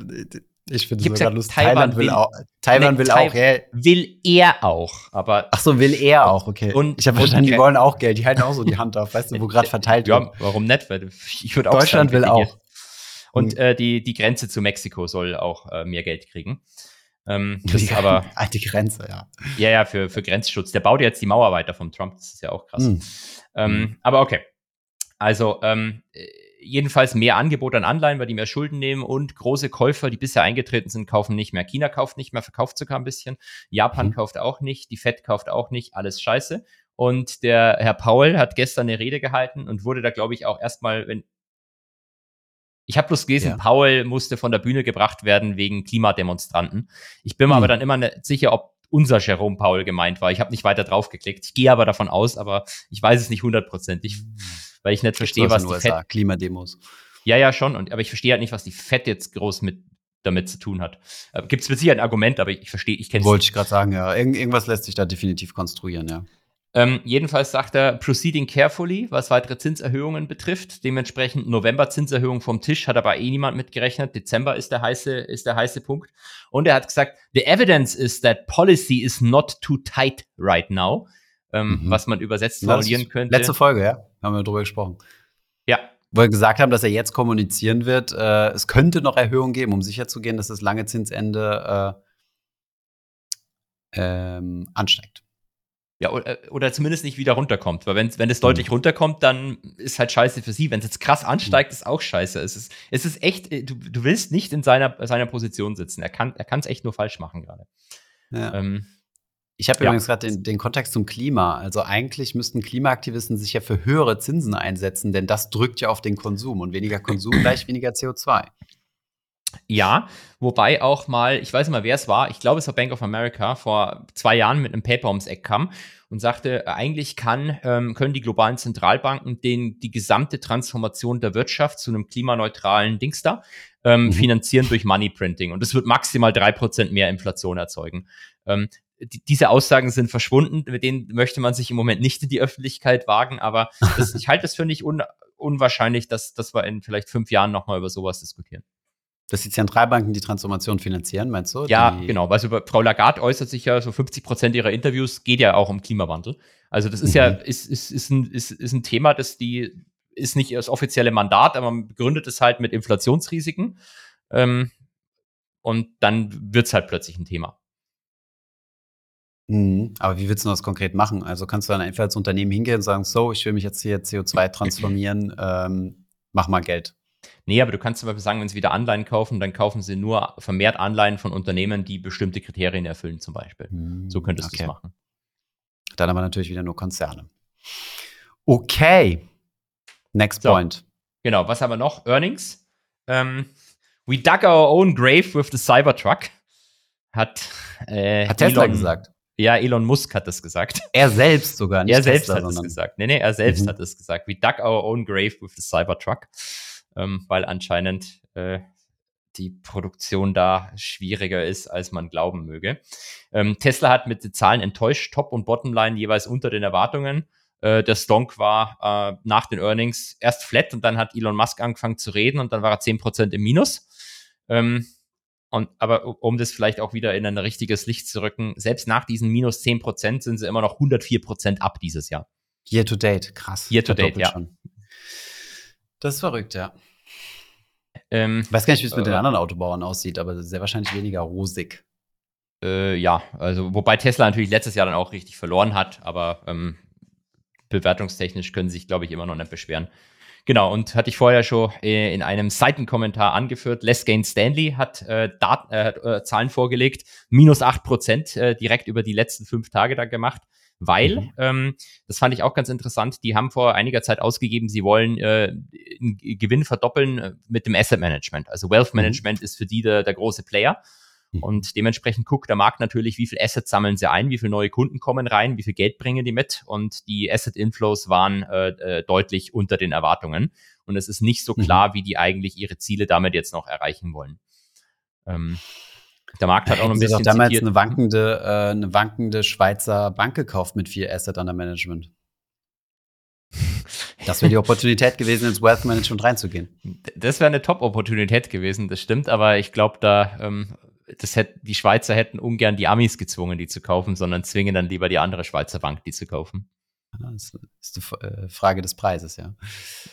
ich finde es sogar lustig. Thailand will, will auch. Taiwan will auch, ja. Will er auch, aber. Ach so, will er auch, okay. Und, ich habe verstanden, die wollen auch Geld. Die halten auch so die Hand auf, weißt du, wo gerade verteilt wird. Ja, warum nicht? Weil ich würde auch Deutschland sagen, will auch. Und äh, die, die Grenze zu Mexiko soll auch äh, mehr Geld kriegen. Ähm, das die, ist aber. Die Grenze, ja. Ja, ja, für, für Grenzschutz. Der baut jetzt die Mauer weiter vom Trump. Das ist ja auch krass. Mhm. Ähm, mhm. Aber okay. Also, ähm, jedenfalls mehr Angebot an Anleihen, weil die mehr Schulden nehmen und große Käufer, die bisher eingetreten sind, kaufen nicht mehr. China kauft nicht mehr, verkauft sogar ein bisschen. Japan mhm. kauft auch nicht, die Fed kauft auch nicht, alles scheiße. Und der Herr Paul hat gestern eine Rede gehalten und wurde da, glaube ich, auch erstmal, wenn. Ich habe bloß gelesen, ja. Paul musste von der Bühne gebracht werden wegen Klimademonstranten. Ich bin mir mhm. aber dann immer nicht sicher, ob unser Jerome Paul gemeint war. Ich habe nicht weiter drauf geklickt. Ich gehe aber davon aus, aber ich weiß es nicht hundertprozentig. Mhm weil ich nicht verstehe, was die Fett Klimademos. Ja, ja, schon. Und, aber ich verstehe halt nicht, was die Fett jetzt groß mit damit zu tun hat. Äh, Gibt es mit Sicherheit ein Argument, aber ich, ich verstehe, ich kenne es Wollte ich gerade sagen, ja. Irgend, irgendwas lässt sich da definitiv konstruieren, ja. Ähm, jedenfalls sagt er, proceeding carefully, was weitere Zinserhöhungen betrifft. Dementsprechend November-Zinserhöhung vom Tisch, hat aber eh niemand mitgerechnet. Dezember ist der heiße, ist der heiße Punkt. Und er hat gesagt, the evidence is that policy is not too tight right now ähm, mhm. was man übersetzt formulieren könnte. Letzte Folge, ja, haben wir drüber gesprochen. Ja. Wo wir gesagt haben, dass er jetzt kommunizieren wird, äh, es könnte noch Erhöhungen geben, um sicherzugehen, dass das lange Zinsende äh, ähm, ansteigt. Ja, oder, oder, zumindest nicht wieder runterkommt. Weil wenn, wenn es deutlich mhm. runterkommt, dann ist halt scheiße für sie. Wenn es jetzt krass ansteigt, mhm. ist auch scheiße. Es ist, es ist echt, äh, du, du willst nicht in seiner, seiner Position sitzen. Er kann es echt nur falsch machen gerade. Ja. Ähm, ich habe ja. übrigens gerade den, den Kontext zum Klima. Also eigentlich müssten Klimaaktivisten sich ja für höhere Zinsen einsetzen, denn das drückt ja auf den Konsum und weniger Konsum gleich weniger CO2. Ja, wobei auch mal, ich weiß nicht mal, wer es war, ich glaube, es war Bank of America, vor zwei Jahren mit einem Paper ums Eck kam und sagte, eigentlich kann, ähm, können die globalen Zentralbanken den, die gesamte Transformation der Wirtschaft zu einem klimaneutralen Dings da ähm, mhm. finanzieren durch Money Printing. Und das wird maximal drei Prozent mehr Inflation erzeugen. Ähm, die, diese Aussagen sind verschwunden, mit denen möchte man sich im Moment nicht in die Öffentlichkeit wagen, aber das, ich halte es für nicht un, unwahrscheinlich, dass, dass wir in vielleicht fünf Jahren nochmal über sowas diskutieren. Dass die Zentralbanken die Transformation finanzieren, meinst du? Ja, die genau. Also Frau Lagarde äußert sich ja so 50 Prozent ihrer Interviews geht ja auch um Klimawandel. Also das ist mhm. ja ist, ist, ist, ein, ist, ist ein Thema, das die ist nicht das offizielle Mandat, aber man begründet es halt mit Inflationsrisiken. Ähm, und dann wird es halt plötzlich ein Thema. Mhm. Aber wie willst du das konkret machen? Also kannst du dann einfach als Unternehmen hingehen und sagen, so, ich will mich jetzt hier CO2 transformieren, ähm, mach mal Geld. Nee, aber du kannst zum Beispiel sagen, wenn sie wieder Anleihen kaufen, dann kaufen sie nur vermehrt Anleihen von Unternehmen, die bestimmte Kriterien erfüllen, zum Beispiel. Hm, so könntest okay. du es machen. Dann aber natürlich wieder nur Konzerne. Okay. Next so. point. Genau, was haben wir noch? Earnings. Ähm, we dug our own grave with the Cybertruck. Hat, äh, hat Tesla Elon, gesagt. Ja, Elon Musk hat das gesagt. Er selbst sogar nicht. Er selbst Tesla, hat es gesagt. Nee, nee, er selbst mhm. hat es gesagt. We dug our own grave with the Cybertruck. Ähm, weil anscheinend äh, die Produktion da schwieriger ist, als man glauben möge. Ähm, Tesla hat mit den Zahlen enttäuscht, Top- und Bottomline jeweils unter den Erwartungen. Äh, der Stonk war äh, nach den Earnings erst flat und dann hat Elon Musk angefangen zu reden und dann war er 10% im Minus. Ähm, und, aber um das vielleicht auch wieder in ein richtiges Licht zu rücken, selbst nach diesen minus 10% sind sie immer noch 104% ab dieses Jahr. Year to date, krass. Year to date, ja. Schon. Das ist verrückt, ja. Ähm, ich weiß gar nicht, wie es mit äh, den anderen Autobauern aussieht, aber sehr wahrscheinlich weniger rosig. Äh, ja, also wobei Tesla natürlich letztes Jahr dann auch richtig verloren hat, aber ähm, bewertungstechnisch können sie sich, glaube ich, immer noch nicht beschweren. Genau, und hatte ich vorher schon äh, in einem Seitenkommentar angeführt, Les Gain Stanley hat, äh, Dat äh, äh, Zahlen vorgelegt, minus acht Prozent äh, direkt über die letzten fünf Tage da gemacht, weil, mhm. ähm, das fand ich auch ganz interessant, die haben vor einiger Zeit ausgegeben, sie wollen äh, Gewinn verdoppeln äh, mit dem Asset Management. Also Wealth mhm. Management mhm. ist für die der, der große Player. Mhm. Und dementsprechend guckt der Markt natürlich, wie viel Assets sammeln sie ein, wie viele neue Kunden kommen rein, wie viel Geld bringen die mit. Und die Asset Inflows waren äh, äh, deutlich unter den Erwartungen. Und es ist nicht so mhm. klar, wie die eigentlich ihre Ziele damit jetzt noch erreichen wollen. Ähm, der Markt hat auch noch ein bisschen. Sie damals zitiert. eine wankende, äh, eine wankende Schweizer Bank gekauft mit viel Asset under Management. Das wäre die Opportunität gewesen, ins Wealth Management reinzugehen. Das wäre eine Top-Opportunität gewesen, das stimmt, aber ich glaube, da ähm, das hätte, die Schweizer hätten ungern die Amis gezwungen, die zu kaufen, sondern zwingen dann lieber die andere Schweizer Bank, die zu kaufen. Das ist die äh, Frage des Preises, ja.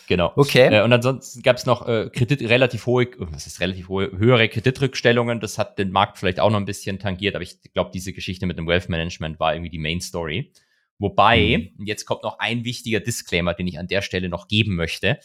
Genau. Okay. Äh, und ansonsten gab es noch äh, Kredit, relativ hohe, was ist relativ hohe, höhere Kreditrückstellungen. Das hat den Markt vielleicht auch noch ein bisschen tangiert, aber ich glaube, diese Geschichte mit dem Wealth Management war irgendwie die Main Story. Wobei, mhm. jetzt kommt noch ein wichtiger Disclaimer, den ich an der Stelle noch geben möchte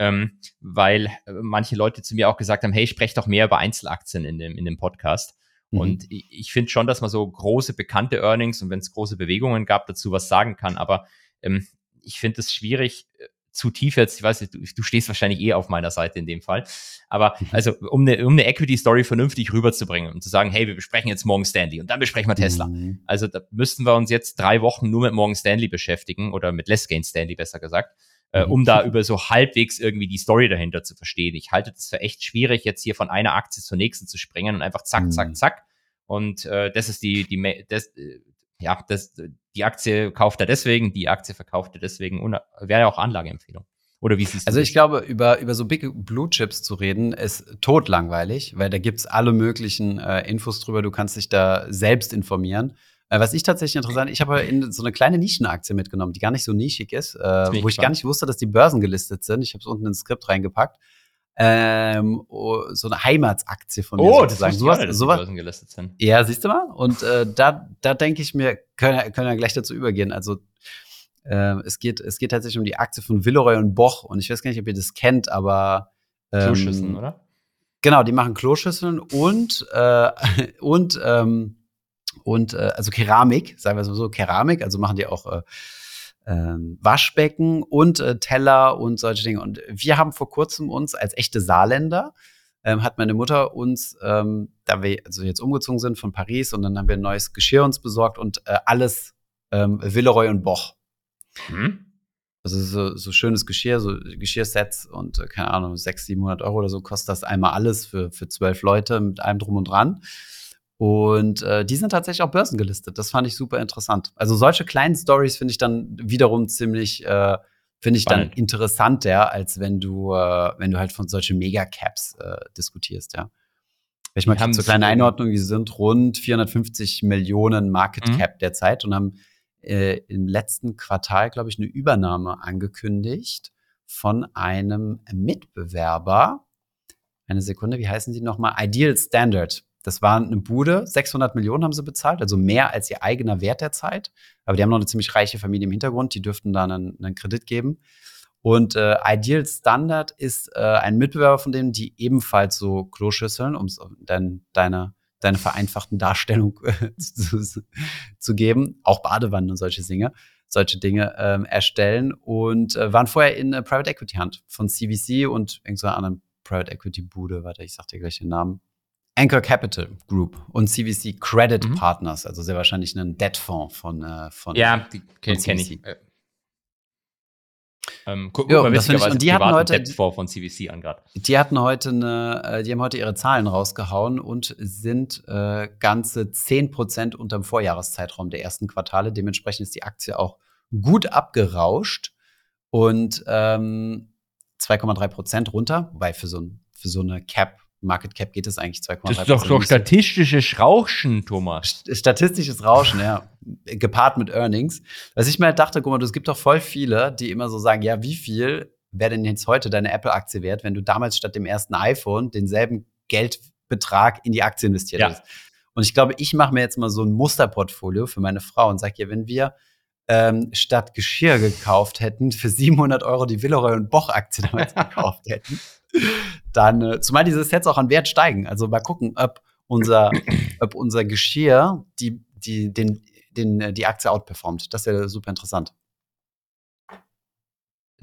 ähm, weil manche Leute zu mir auch gesagt haben, hey, sprech doch mehr über Einzelaktien in dem, in dem Podcast. Mhm. Und ich, ich finde schon, dass man so große, bekannte Earnings und wenn es große Bewegungen gab, dazu was sagen kann. Aber ähm, ich finde es schwierig, äh, zu tief jetzt, ich weiß nicht, du, du, stehst wahrscheinlich eh auf meiner Seite in dem Fall. Aber mhm. also, um eine, um eine Equity-Story vernünftig rüberzubringen und zu sagen, hey, wir besprechen jetzt Morgan Stanley und dann besprechen wir Tesla. Mhm. Also da müssten wir uns jetzt drei Wochen nur mit Morgan Stanley beschäftigen oder mit Les Gain Stanley besser gesagt äh, mhm. um da über so halbwegs irgendwie die Story dahinter zu verstehen. Ich halte das für echt schwierig, jetzt hier von einer Aktie zur nächsten zu springen und einfach zack, zack, mhm. zack. Und äh, das ist die, die, das, äh, ja, das, die Aktie kauft er deswegen, die Aktie verkauft er deswegen, wäre ja auch Anlageempfehlung. Oder wie siehst du Also ich glaube, über, über so Big Blue Chips zu reden, ist totlangweilig, weil da gibt's alle möglichen äh, Infos drüber. Du kannst dich da selbst informieren. Äh, was ich tatsächlich interessant, ich habe in so eine kleine Nischenaktie mitgenommen, die gar nicht so nischig ist, äh, wo ich gar nicht wusste, dass die Börsen gelistet sind. Ich habe es unten ins Skript reingepackt. Ähm, oh, so eine Heimatsaktie von mir oh, sozusagen. Das sowas, sowas, Börsen gelistet sind. Ja, siehst du mal? Und äh, da, da denke ich mir, können, können wir gleich dazu übergehen. Also äh, es, geht, es geht tatsächlich um die Aktie von Villeroy und Boch. Und ich weiß gar nicht, ob ihr das kennt, aber ähm, Kloschüsseln, oder? Genau, die machen Kloschüsseln und, äh, und ähm, und äh, also Keramik, sagen wir so, Keramik, also machen die auch äh, äh, Waschbecken und äh, Teller und solche Dinge. Und wir haben vor kurzem uns als echte Saarländer ähm, hat meine Mutter uns, ähm, da wir also jetzt umgezogen sind von Paris und dann haben wir ein neues Geschirr uns besorgt und äh, alles ähm, Villeroy und Boch. Mhm. Also so, so schönes Geschirr, so Geschirrsets und äh, keine Ahnung, 600, 700 Euro oder so kostet das einmal alles für, für zwölf Leute mit allem drum und dran. Und äh, die sind tatsächlich auch börsengelistet. Das fand ich super interessant. Also solche kleinen Stories finde ich dann wiederum ziemlich, äh, finde ich Spannend. dann interessanter, als wenn du, äh, wenn du halt von solchen Megacaps äh, diskutierst, ja. Ich meine, zur kleinen Einordnung, die sind rund 450 Millionen Market mhm. Cap mhm. derzeit und haben äh, im letzten Quartal, glaube ich, eine Übernahme angekündigt von einem Mitbewerber. Eine Sekunde, wie heißen die nochmal? Ideal Standard das war eine Bude, 600 Millionen haben sie bezahlt, also mehr als ihr eigener Wert der Zeit. Aber die haben noch eine ziemlich reiche Familie im Hintergrund, die dürften da einen, einen Kredit geben. Und äh, Ideal Standard ist äh, ein Mitbewerber von denen, die ebenfalls so Kloschüsseln, um dein, deine, deine vereinfachten Darstellung äh, zu, zu, geben, auch Badewannen und solche Dinge, solche Dinge ähm, erstellen und äh, waren vorher in äh, Private Equity Hand von CVC und irgendeiner anderen Private Equity Bude, warte, ich sag dir gleich den Namen. Anchor Capital Group und CVC Credit mhm. Partners, also sehr wahrscheinlich ein Debt-Fonds von, äh, von Ja, die kenne kenn ich. Äh, ähm, guck, jo, das ich, und die hatten heute von CVC an gerade. Die hatten heute eine, äh, die haben heute ihre Zahlen rausgehauen und sind äh, ganze 10% unterm Vorjahreszeitraum der ersten Quartale. Dementsprechend ist die Aktie auch gut abgerauscht und ähm, 2,3% runter, wobei für so, für so eine Cap Market Cap geht es eigentlich 2,3 Das ist doch, doch statistisches Rauschen, Thomas. Statistisches Rauschen, ja. Gepaart mit Earnings. Was ich mir halt dachte, guck mal, es gibt doch voll viele, die immer so sagen, ja, wie viel wäre denn jetzt heute deine Apple-Aktie wert, wenn du damals statt dem ersten iPhone denselben Geldbetrag in die Aktie investiert ja. hast? Und ich glaube, ich mache mir jetzt mal so ein Musterportfolio für meine Frau und sage ihr, wenn wir ähm, statt Geschirr gekauft hätten, für 700 Euro die Villeroy und Boch-Aktie damals gekauft hätten, dann, äh, zumal diese Sets auch an Wert steigen. Also mal gucken, ob unser, ob unser Geschirr die, die, den, den, äh, die Aktie outperformt. Das wäre super interessant.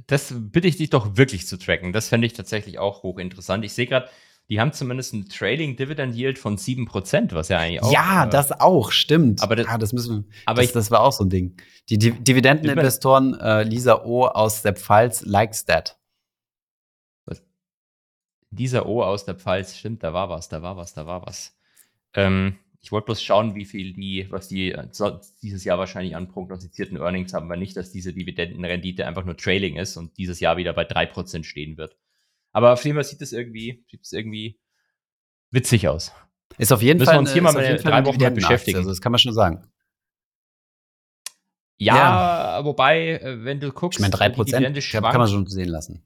Das bitte ich dich doch wirklich zu tracken. Das fände ich tatsächlich auch hochinteressant. Ich sehe gerade, die haben zumindest einen Trailing Dividend Yield von 7%, was ja eigentlich auch. Ja, äh, das auch, stimmt. Aber das, ah, das müssen wir, aber das, ich, das war auch so ein Ding. Die Di Dividendeninvestoren äh, Lisa O aus der Pfalz likes that. Dieser O aus der Pfalz, stimmt, da war was, da war was, da war was. Ähm, ich wollte bloß schauen, wie viel die, was die äh, dieses Jahr wahrscheinlich an prognostizierten Earnings haben, weil nicht, dass diese Dividendenrendite einfach nur Trailing ist und dieses Jahr wieder bei 3% stehen wird. Aber auf jeden Fall sieht es irgendwie, sieht es irgendwie witzig aus. Ist auf jeden Müssen Fall wir uns hier mal mit drei Wochen mit beschäftigen. Also das kann man schon sagen. Ja, ja. wobei, äh, wenn du guckst, ich meine, 3 Prozent kann man schon sehen lassen.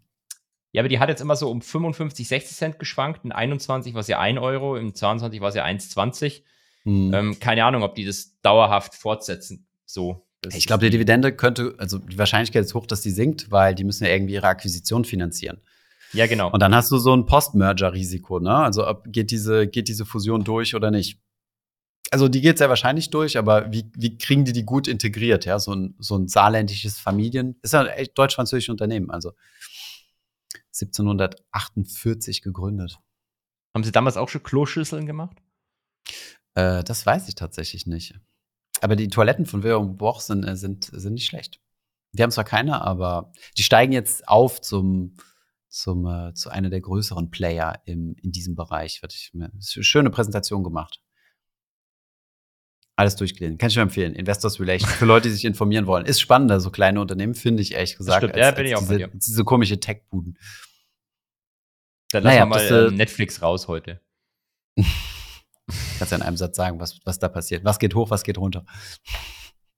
Ja, aber die hat jetzt immer so um 55, 60 Cent geschwankt. In 21 war es ja 1 Euro, im 22 war es ja 1,20. Hm. Ähm, keine Ahnung, ob die das dauerhaft fortsetzen. So. Ich glaube, die Dividende könnte, also die Wahrscheinlichkeit ist hoch, dass die sinkt, weil die müssen ja irgendwie ihre Akquisition finanzieren. Ja, genau. Und dann hast du so ein Post-Merger-Risiko, ne? Also ob geht diese, geht diese Fusion durch oder nicht. Also die geht sehr wahrscheinlich durch, aber wie, wie kriegen die die gut integriert? Ja, so ein, so ein saarländisches Familien, ist ja ein echt deutsch-französisches Unternehmen. Also 1748 gegründet. Haben Sie damals auch schon Kloschüsseln gemacht? Äh, das weiß ich tatsächlich nicht. Aber die Toiletten von Wilhelm Boch sind, äh, sind, sind nicht schlecht. Wir haben zwar keine, aber die steigen jetzt auf zum, zum, äh, zu einer der größeren Player im, in diesem Bereich. Wird ich, eine schöne Präsentation gemacht. Alles durchgelesen. Kann ich nur empfehlen. Investors Relations. Für Leute, die sich informieren wollen. Ist spannender, so kleine Unternehmen, finde ich ehrlich gesagt. Stimmt, als, ja, bin ich auch diese, diese komische Tech-Buden. Dann lassen naja, wir mal das, äh, Netflix raus heute. Kannst ja in einem Satz sagen, was, was da passiert. Was geht hoch, was geht runter.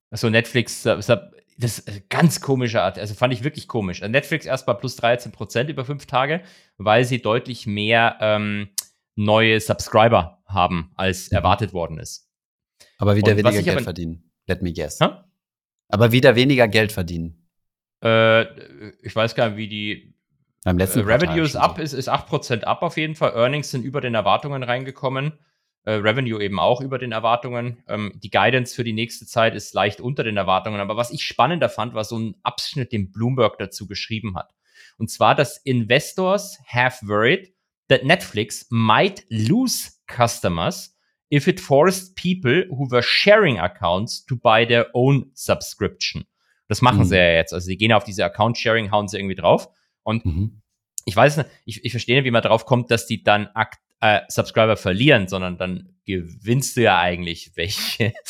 Achso, Netflix, das ist eine ganz komische Art. Also fand ich wirklich komisch. Also Netflix erst mal plus 13 Prozent über fünf Tage, weil sie deutlich mehr ähm, neue Subscriber haben, als mhm. erwartet worden ist. Aber wieder Und weniger Geld aber, verdienen. Let me guess. Ha? Aber wieder weniger Geld verdienen. Äh, ich weiß gar nicht, wie die beim letzten äh, Revenue ist ab, ist, ist 8% ab auf jeden Fall. Earnings sind über den Erwartungen reingekommen. Äh, Revenue eben auch über den Erwartungen. Ähm, die Guidance für die nächste Zeit ist leicht unter den Erwartungen. Aber was ich spannender fand, war so ein Abschnitt, den Bloomberg dazu geschrieben hat. Und zwar, dass Investors have worried that Netflix might lose customers if it forced people who were sharing accounts to buy their own subscription. Das machen mhm. sie ja jetzt. Also sie gehen auf diese Account-Sharing, hauen sie irgendwie drauf. Und mhm. ich weiß nicht, ich, ich verstehe nicht, wie man drauf kommt, dass die dann Akt, äh, Subscriber verlieren, sondern dann gewinnst du ja eigentlich welche.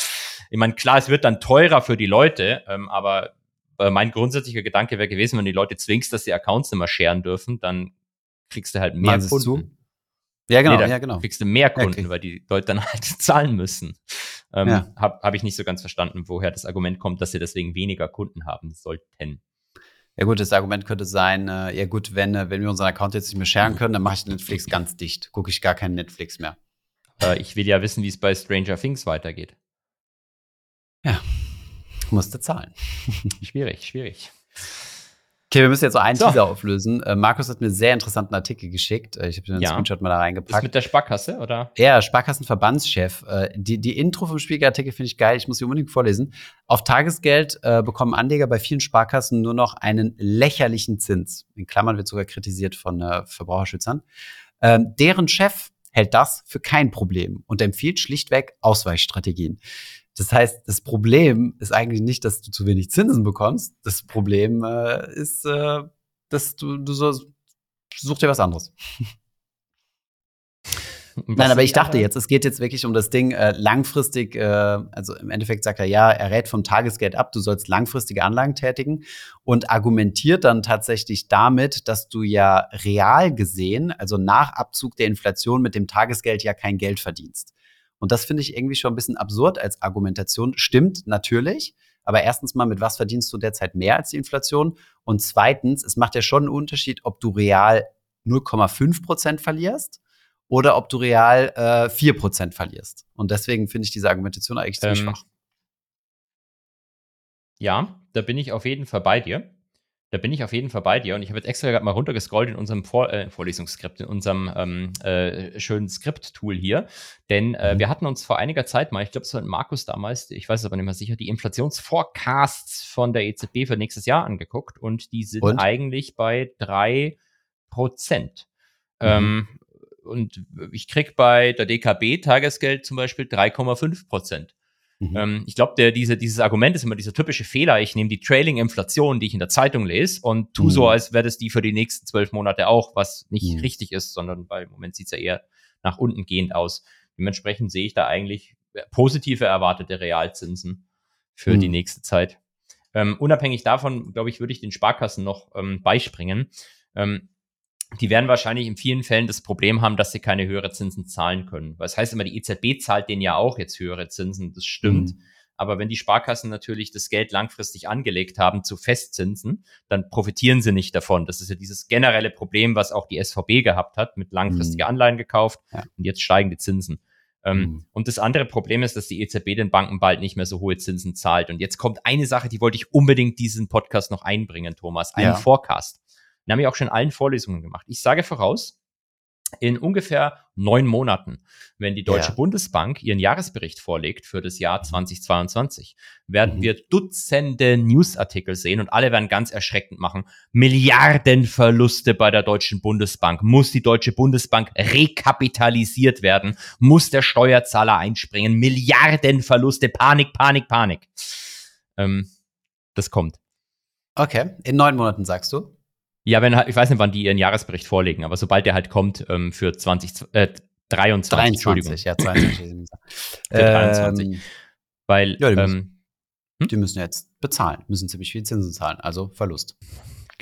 Ich meine, klar, es wird dann teurer für die Leute, ähm, aber äh, mein grundsätzlicher Gedanke wäre gewesen, wenn du die Leute zwingst, dass die Accounts nicht mehr scheren dürfen, dann kriegst du halt mehr Meinst Kunden. Du? Ja, genau, nee, ja, genau. Kriegst du mehr Kunden, okay. weil die Leute dann halt zahlen müssen. Ähm, ja. Habe hab ich nicht so ganz verstanden, woher das Argument kommt, dass sie deswegen weniger Kunden haben sollten. Ja gut, das Argument könnte sein, äh, ja gut, wenn, äh, wenn wir unseren Account jetzt nicht mehr sharen können, dann mache ich Netflix ganz dicht. Gucke ich gar keinen Netflix mehr. Äh, ich will ja wissen, wie es bei Stranger Things weitergeht. Ja, musste zahlen. schwierig, schwierig. Okay, wir müssen jetzt so einen so. Teaser auflösen. Äh, Markus hat mir einen sehr interessanten Artikel geschickt. Äh, ich habe den ja. Screenshot mal da reingepackt. Ist mit der Sparkasse, oder? Ja, Sparkassenverbandschef. Äh, die, die Intro vom Spiegelartikel finde ich geil. Ich muss sie unbedingt vorlesen. Auf Tagesgeld äh, bekommen Anleger bei vielen Sparkassen nur noch einen lächerlichen Zins. In Klammern wird sogar kritisiert von äh, Verbraucherschützern. Ähm, deren Chef hält das für kein Problem und empfiehlt schlichtweg Ausweichstrategien. Das heißt, das Problem ist eigentlich nicht, dass du zu wenig Zinsen bekommst. Das Problem äh, ist, äh, dass du, du so, such dir was anderes. Nein, aber ich dachte jetzt, es geht jetzt wirklich um das Ding äh, langfristig, äh, also im Endeffekt sagt er, ja, er rät vom Tagesgeld ab, du sollst langfristige Anlagen tätigen und argumentiert dann tatsächlich damit, dass du ja real gesehen, also nach Abzug der Inflation mit dem Tagesgeld ja kein Geld verdienst. Und das finde ich irgendwie schon ein bisschen absurd als Argumentation. Stimmt natürlich. Aber erstens mal, mit was verdienst du derzeit mehr als die Inflation? Und zweitens, es macht ja schon einen Unterschied, ob du real 0,5 Prozent verlierst oder ob du real äh, 4 Prozent verlierst. Und deswegen finde ich diese Argumentation eigentlich ziemlich ähm, schwach. Ja, da bin ich auf jeden Fall bei dir. Da bin ich auf jeden Fall bei dir und ich habe jetzt extra mal runtergescrollt in unserem Vor äh, Vorlesungsskript, in unserem ähm, äh, schönen Skript-Tool hier. Denn äh, mhm. wir hatten uns vor einiger Zeit mal, ich glaube, es war Markus damals, ich weiß es aber nicht mehr sicher, die Inflationsforecasts von der EZB für nächstes Jahr angeguckt und die sind und? eigentlich bei drei Prozent. Mhm. Ähm, und ich krieg bei der DKB Tagesgeld zum Beispiel 3,5 Prozent. Mhm. Ähm, ich glaube, diese, dieses Argument ist immer dieser typische Fehler. Ich nehme die Trailing-Inflation, die ich in der Zeitung lese, und tu mhm. so, als wäre das die für die nächsten zwölf Monate auch, was nicht mhm. richtig ist, sondern weil im Moment sieht es ja eher nach unten gehend aus. Dementsprechend sehe ich da eigentlich positive erwartete Realzinsen für die mhm. nächste Zeit. Ähm, unabhängig davon, glaube ich, würde ich den Sparkassen noch ähm, beispringen. Ähm, die werden wahrscheinlich in vielen Fällen das Problem haben, dass sie keine höhere Zinsen zahlen können. Weil das heißt immer, die EZB zahlt denen ja auch jetzt höhere Zinsen, das stimmt. Mhm. Aber wenn die Sparkassen natürlich das Geld langfristig angelegt haben zu Festzinsen, dann profitieren sie nicht davon. Das ist ja dieses generelle Problem, was auch die SVB gehabt hat, mit langfristige mhm. Anleihen gekauft ja. und jetzt steigen die Zinsen. Ähm, mhm. Und das andere Problem ist, dass die EZB den Banken bald nicht mehr so hohe Zinsen zahlt. Und jetzt kommt eine Sache, die wollte ich unbedingt diesen Podcast noch einbringen, Thomas, einen ja. Forecast. Den habe ich auch schon in allen Vorlesungen gemacht. Ich sage voraus, in ungefähr neun Monaten, wenn die Deutsche ja. Bundesbank ihren Jahresbericht vorlegt für das Jahr 2022, werden mhm. wir Dutzende Newsartikel sehen und alle werden ganz erschreckend machen. Milliardenverluste bei der Deutschen Bundesbank. Muss die Deutsche Bundesbank rekapitalisiert werden? Muss der Steuerzahler einspringen? Milliardenverluste, Panik, Panik, Panik. Ähm, das kommt. Okay, in neun Monaten sagst du? Ja, wenn ich weiß nicht, wann die ihren Jahresbericht vorlegen, aber sobald der halt kommt ähm, für 20, äh, 23, 23, ja, 22. für 23. Ähm, Weil, ja, die, müssen, ähm, hm? die müssen jetzt bezahlen, müssen ziemlich viel Zinsen zahlen, also Verlust.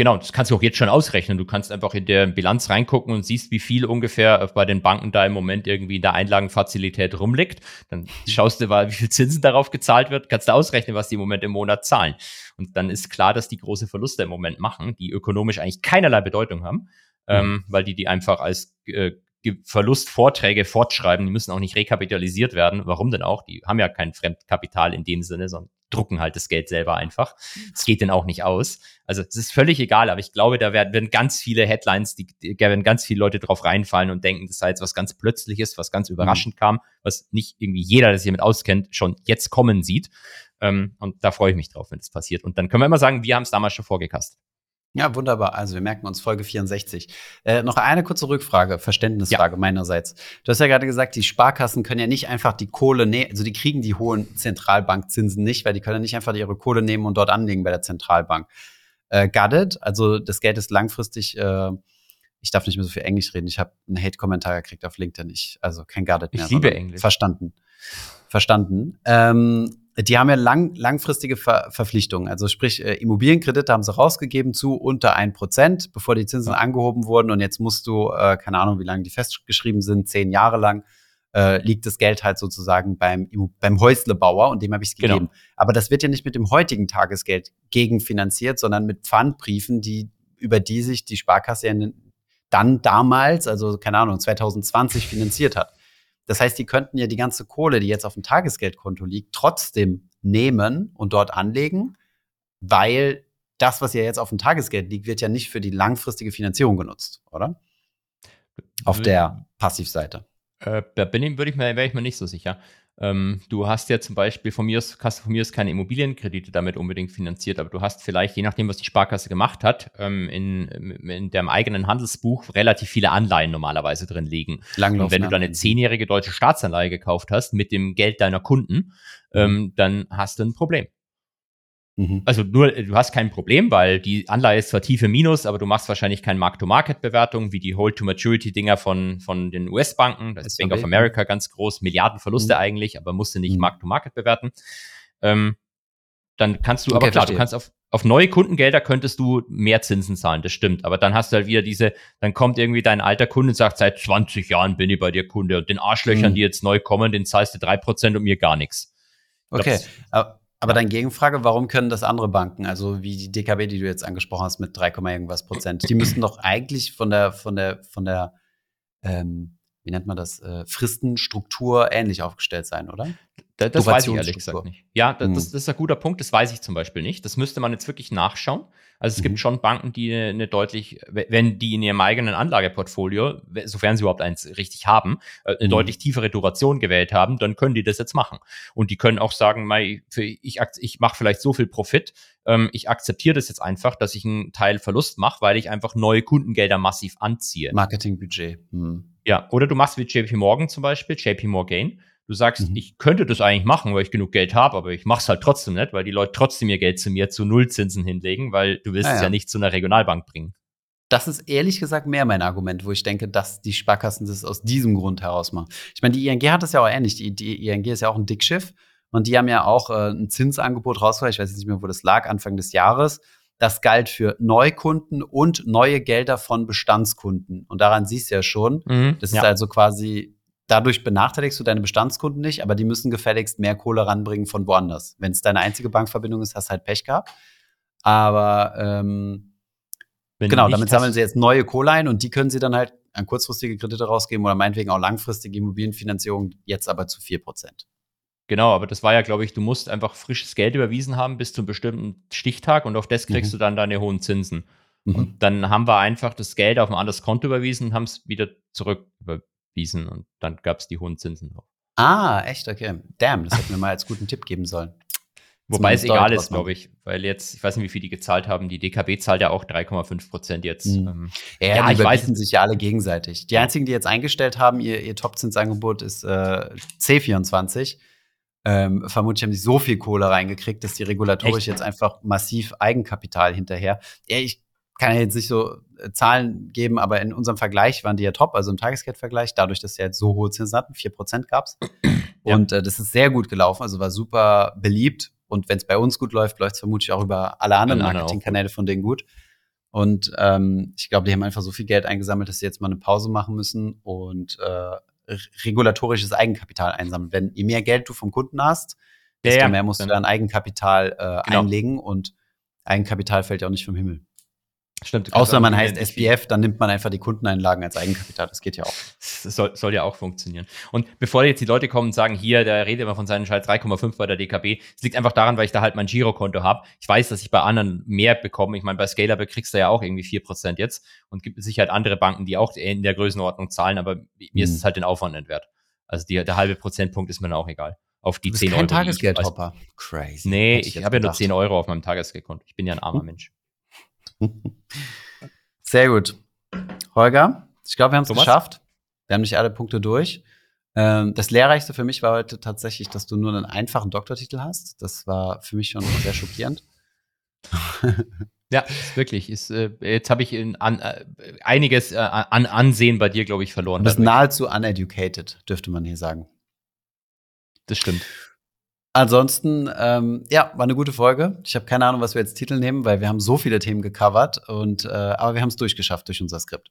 Genau, das kannst du auch jetzt schon ausrechnen. Du kannst einfach in der Bilanz reingucken und siehst, wie viel ungefähr bei den Banken da im Moment irgendwie in der Einlagenfazilität rumliegt. Dann schaust du mal, wie viel Zinsen darauf gezahlt wird, kannst du ausrechnen, was die im Moment im Monat zahlen. Und dann ist klar, dass die große Verluste im Moment machen, die ökonomisch eigentlich keinerlei Bedeutung haben, mhm. ähm, weil die die einfach als äh, Verlustvorträge fortschreiben, die müssen auch nicht rekapitalisiert werden. Warum denn auch? Die haben ja kein Fremdkapital in dem Sinne, sondern drucken halt das Geld selber einfach. Es geht denn auch nicht aus. Also es ist völlig egal, aber ich glaube, da werden, werden ganz viele Headlines, die, die werden ganz viele Leute drauf reinfallen und denken, das sei jetzt was ganz Plötzliches, was ganz überraschend mhm. kam, was nicht irgendwie jeder, der sich damit auskennt, schon jetzt kommen sieht. Ähm, und da freue ich mich drauf, wenn das passiert. Und dann können wir immer sagen, wir haben es damals schon vorgekastet. Ja, wunderbar. Also wir merken uns Folge 64. Äh, noch eine kurze Rückfrage, Verständnisfrage ja. meinerseits. Du hast ja gerade gesagt, die Sparkassen können ja nicht einfach die Kohle nehmen, also die kriegen die hohen Zentralbankzinsen nicht, weil die können ja nicht einfach ihre Kohle nehmen und dort anlegen bei der Zentralbank. Äh, got it? Also das Geld ist langfristig, äh, ich darf nicht mehr so viel Englisch reden. Ich habe einen Hate-Kommentar gekriegt auf LinkedIn. Ich, also kein got it mehr. Ich liebe Englisch. Verstanden. Verstanden. Ähm, die haben ja lang, langfristige Ver Verpflichtungen. Also sprich, äh, Immobilienkredite haben sie rausgegeben zu unter ein Prozent, bevor die Zinsen ja. angehoben wurden. Und jetzt musst du, äh, keine Ahnung, wie lange die festgeschrieben sind, zehn Jahre lang, äh, liegt das Geld halt sozusagen beim, beim Häuslebauer und dem habe ich es genau. gegeben. Genau. Aber das wird ja nicht mit dem heutigen Tagesgeld gegenfinanziert, sondern mit Pfandbriefen, die, über die sich die Sparkasse ja dann damals, also keine Ahnung, 2020 finanziert hat. Das heißt, die könnten ja die ganze Kohle, die jetzt auf dem Tagesgeldkonto liegt, trotzdem nehmen und dort anlegen, weil das, was ja jetzt auf dem Tagesgeld liegt, wird ja nicht für die langfristige Finanzierung genutzt, oder? Auf der Passivseite. Äh, da bin ich, würde ich mir, wäre ich mir nicht so sicher. Ähm, du hast ja zum Beispiel von mir aus, hast von mir aus keine Immobilienkredite damit unbedingt finanziert, aber du hast vielleicht, je nachdem, was die Sparkasse gemacht hat, ähm, in, in deinem eigenen Handelsbuch relativ viele Anleihen normalerweise drin liegen. Und wenn du dann eine zehnjährige deutsche Staatsanleihe gekauft hast mit dem Geld deiner Kunden, ähm, dann hast du ein Problem. Mhm. Also nur, du hast kein Problem, weil die Anleihe ist zwar tiefe Minus, aber du machst wahrscheinlich keine Mark-to-Market-Bewertung wie die Hold-to-Maturity-Dinger von, von den US-Banken. Das ist Bank of America ganz groß, Milliardenverluste mhm. eigentlich, aber musst du nicht mhm. Mark-to-Market bewerten. Ähm, dann kannst du, okay, aber klar, verstehe. du kannst auf, auf neue Kundengelder könntest du mehr Zinsen zahlen, das stimmt. Aber dann hast du halt wieder diese, dann kommt irgendwie dein alter Kunde und sagt, seit 20 Jahren bin ich bei dir Kunde und den Arschlöchern, mhm. die jetzt neu kommen, den zahlst du drei Prozent und mir gar nichts. Okay, aber aber dann Gegenfrage, warum können das andere Banken, also wie die DKB, die du jetzt angesprochen hast, mit 3, irgendwas Prozent, die müssten doch eigentlich von der, von der, von der, ähm, wie nennt man das, äh, Fristenstruktur ähnlich aufgestellt sein, oder? Da, das weiß ich ehrlich gesagt nicht. Ja, das, mhm. das, ist ein guter Punkt, das weiß ich zum Beispiel nicht. Das müsste man jetzt wirklich nachschauen. Also es mhm. gibt schon Banken, die eine, deutlich, wenn die in ihrem eigenen Anlageportfolio, sofern sie überhaupt eins richtig haben, äh, eine mhm. deutlich tiefere Duration gewählt haben, dann können die das jetzt machen. Und die können auch sagen, ich, ich mache vielleicht so viel Profit, ähm, ich akzeptiere das jetzt einfach, dass ich einen Teil Verlust mache, weil ich einfach neue Kundengelder massiv anziehe. Marketingbudget. Mhm. Ja, oder du machst wie JP Morgan zum Beispiel, JP Morgan Du sagst, mhm. ich könnte das eigentlich machen, weil ich genug Geld habe, aber ich mache es halt trotzdem nicht, weil die Leute trotzdem ihr Geld zu mir zu Nullzinsen hinlegen, weil du willst ah, ja. es ja nicht zu einer Regionalbank bringen. Das ist ehrlich gesagt mehr mein Argument, wo ich denke, dass die Sparkassen das aus diesem Grund heraus machen. Ich meine, die ING hat das ja auch ähnlich. Die, die ING ist ja auch ein Dickschiff und die haben ja auch äh, ein Zinsangebot rausgebracht. Ich weiß nicht mehr, wo das lag, Anfang des Jahres. Das galt für Neukunden und neue Gelder von Bestandskunden. Und daran siehst du ja schon, mhm, das ist ja. also quasi dadurch benachteiligst du deine Bestandskunden nicht, aber die müssen gefälligst mehr Kohle ranbringen von woanders. Wenn es deine einzige Bankverbindung ist, hast du halt Pech gehabt. Aber ähm, genau, damit sammeln sie jetzt neue Kohle ein und die können sie dann halt an kurzfristige Kredite rausgeben oder meinetwegen auch langfristige Immobilienfinanzierung, jetzt aber zu 4%. Genau, aber das war ja, glaube ich, du musst einfach frisches Geld überwiesen haben bis zu einem bestimmten Stichtag und auf das kriegst mhm. du dann deine hohen Zinsen. Mhm. Und dann haben wir einfach das Geld auf ein anderes Konto überwiesen und haben es wieder zurück Wiesen und dann gab es die hohen Zinsen noch. Ah, echt? Okay. Damn, das hätten wir mal als guten Tipp geben sollen. Wobei es egal ist, glaube ich, weil jetzt, ich weiß nicht, wie viel die gezahlt haben. Die DKB zahlt ja auch 3,5 Prozent jetzt. Mhm. Ähm, ja, ja, die ich weiß. sich ja alle gegenseitig. Die einzigen, die jetzt eingestellt haben, ihr, ihr Top-Zinsangebot ist äh, C24. Ähm, vermutlich haben die so viel Kohle reingekriegt, dass die regulatorisch Echt? jetzt einfach massiv Eigenkapital hinterher. Ja, ich kann ja jetzt nicht so äh, Zahlen geben, aber in unserem Vergleich waren die ja top, also im Tagesgeldvergleich, dadurch, dass sie jetzt so hohe Zinsen hatten, 4% gab es. Ja. Und äh, das ist sehr gut gelaufen, also war super beliebt. Und wenn es bei uns gut läuft, läuft es vermutlich auch über alle anderen Marketingkanäle von denen gut. Und ähm, ich glaube, die haben einfach so viel Geld eingesammelt, dass sie jetzt mal eine Pause machen müssen und äh, regulatorisches Eigenkapital einsammeln. Wenn je mehr Geld du vom Kunden hast, desto ja, ja. mehr musst du dann Eigenkapital äh, genau. einlegen und Eigenkapital fällt ja auch nicht vom Himmel. Stimmt. Außer man heißt SPF, dann nimmt man einfach die Kundeneinlagen als Eigenkapital. Das geht ja auch. Das soll, soll ja auch funktionieren. Und bevor jetzt die Leute kommen und sagen, hier, der redet immer von seinen Schalt 3,5 bei der DKB, es liegt einfach daran, weil ich da halt mein Girokonto habe. Ich weiß, dass ich bei anderen mehr bekomme. Ich meine, bei Scalable kriegst du ja auch irgendwie 4% jetzt und gibt es sicher halt andere Banken, die auch in der Größenordnung zahlen, aber mir hm. ist es halt den Aufwand entwert. Also die, der halbe Prozentpunkt ist mir dann auch egal. Auf die du bist 10 kein Euro. Tagesgeldhopper. Crazy. Nee, ich, ich habe ja nur 10 Euro auf meinem Tagesgeldkonto. Ich bin ja ein armer hm. Mensch. Sehr gut. Holger, ich glaube, wir haben es geschafft. Wir haben nicht alle Punkte durch. Ähm, das Lehrreichste für mich war heute tatsächlich, dass du nur einen einfachen Doktortitel hast. Das war für mich schon sehr schockierend. Ja, wirklich. Ist, äh, jetzt habe ich in, an, äh, einiges äh, an Ansehen bei dir, glaube ich, verloren. Du bist nahezu uneducated, dürfte man hier sagen. Das stimmt. Ansonsten, ähm, ja, war eine gute Folge. Ich habe keine Ahnung, was wir jetzt Titel nehmen, weil wir haben so viele Themen gecovert. Und, äh, aber wir haben es durchgeschafft durch unser Skript.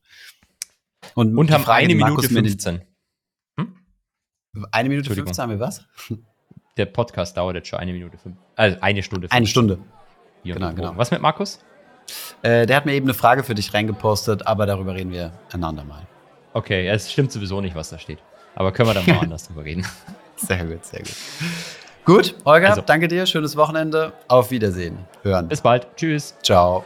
Und, und haben Frage, eine Minute 15. Hm? Eine Minute 15 haben wir was? Der Podcast dauert jetzt schon eine Minute fünf. Also eine Stunde. 15. Eine Stunde. Hier genau, genau. Was mit Markus? Äh, der hat mir eben eine Frage für dich reingepostet, aber darüber reden wir ein andermal. Okay, es stimmt sowieso nicht, was da steht. Aber können wir dann mal anders drüber reden. Sehr gut, sehr gut. Gut, Olga, also. danke dir. Schönes Wochenende. Auf Wiedersehen. Hören. Bis bald. Tschüss. Ciao.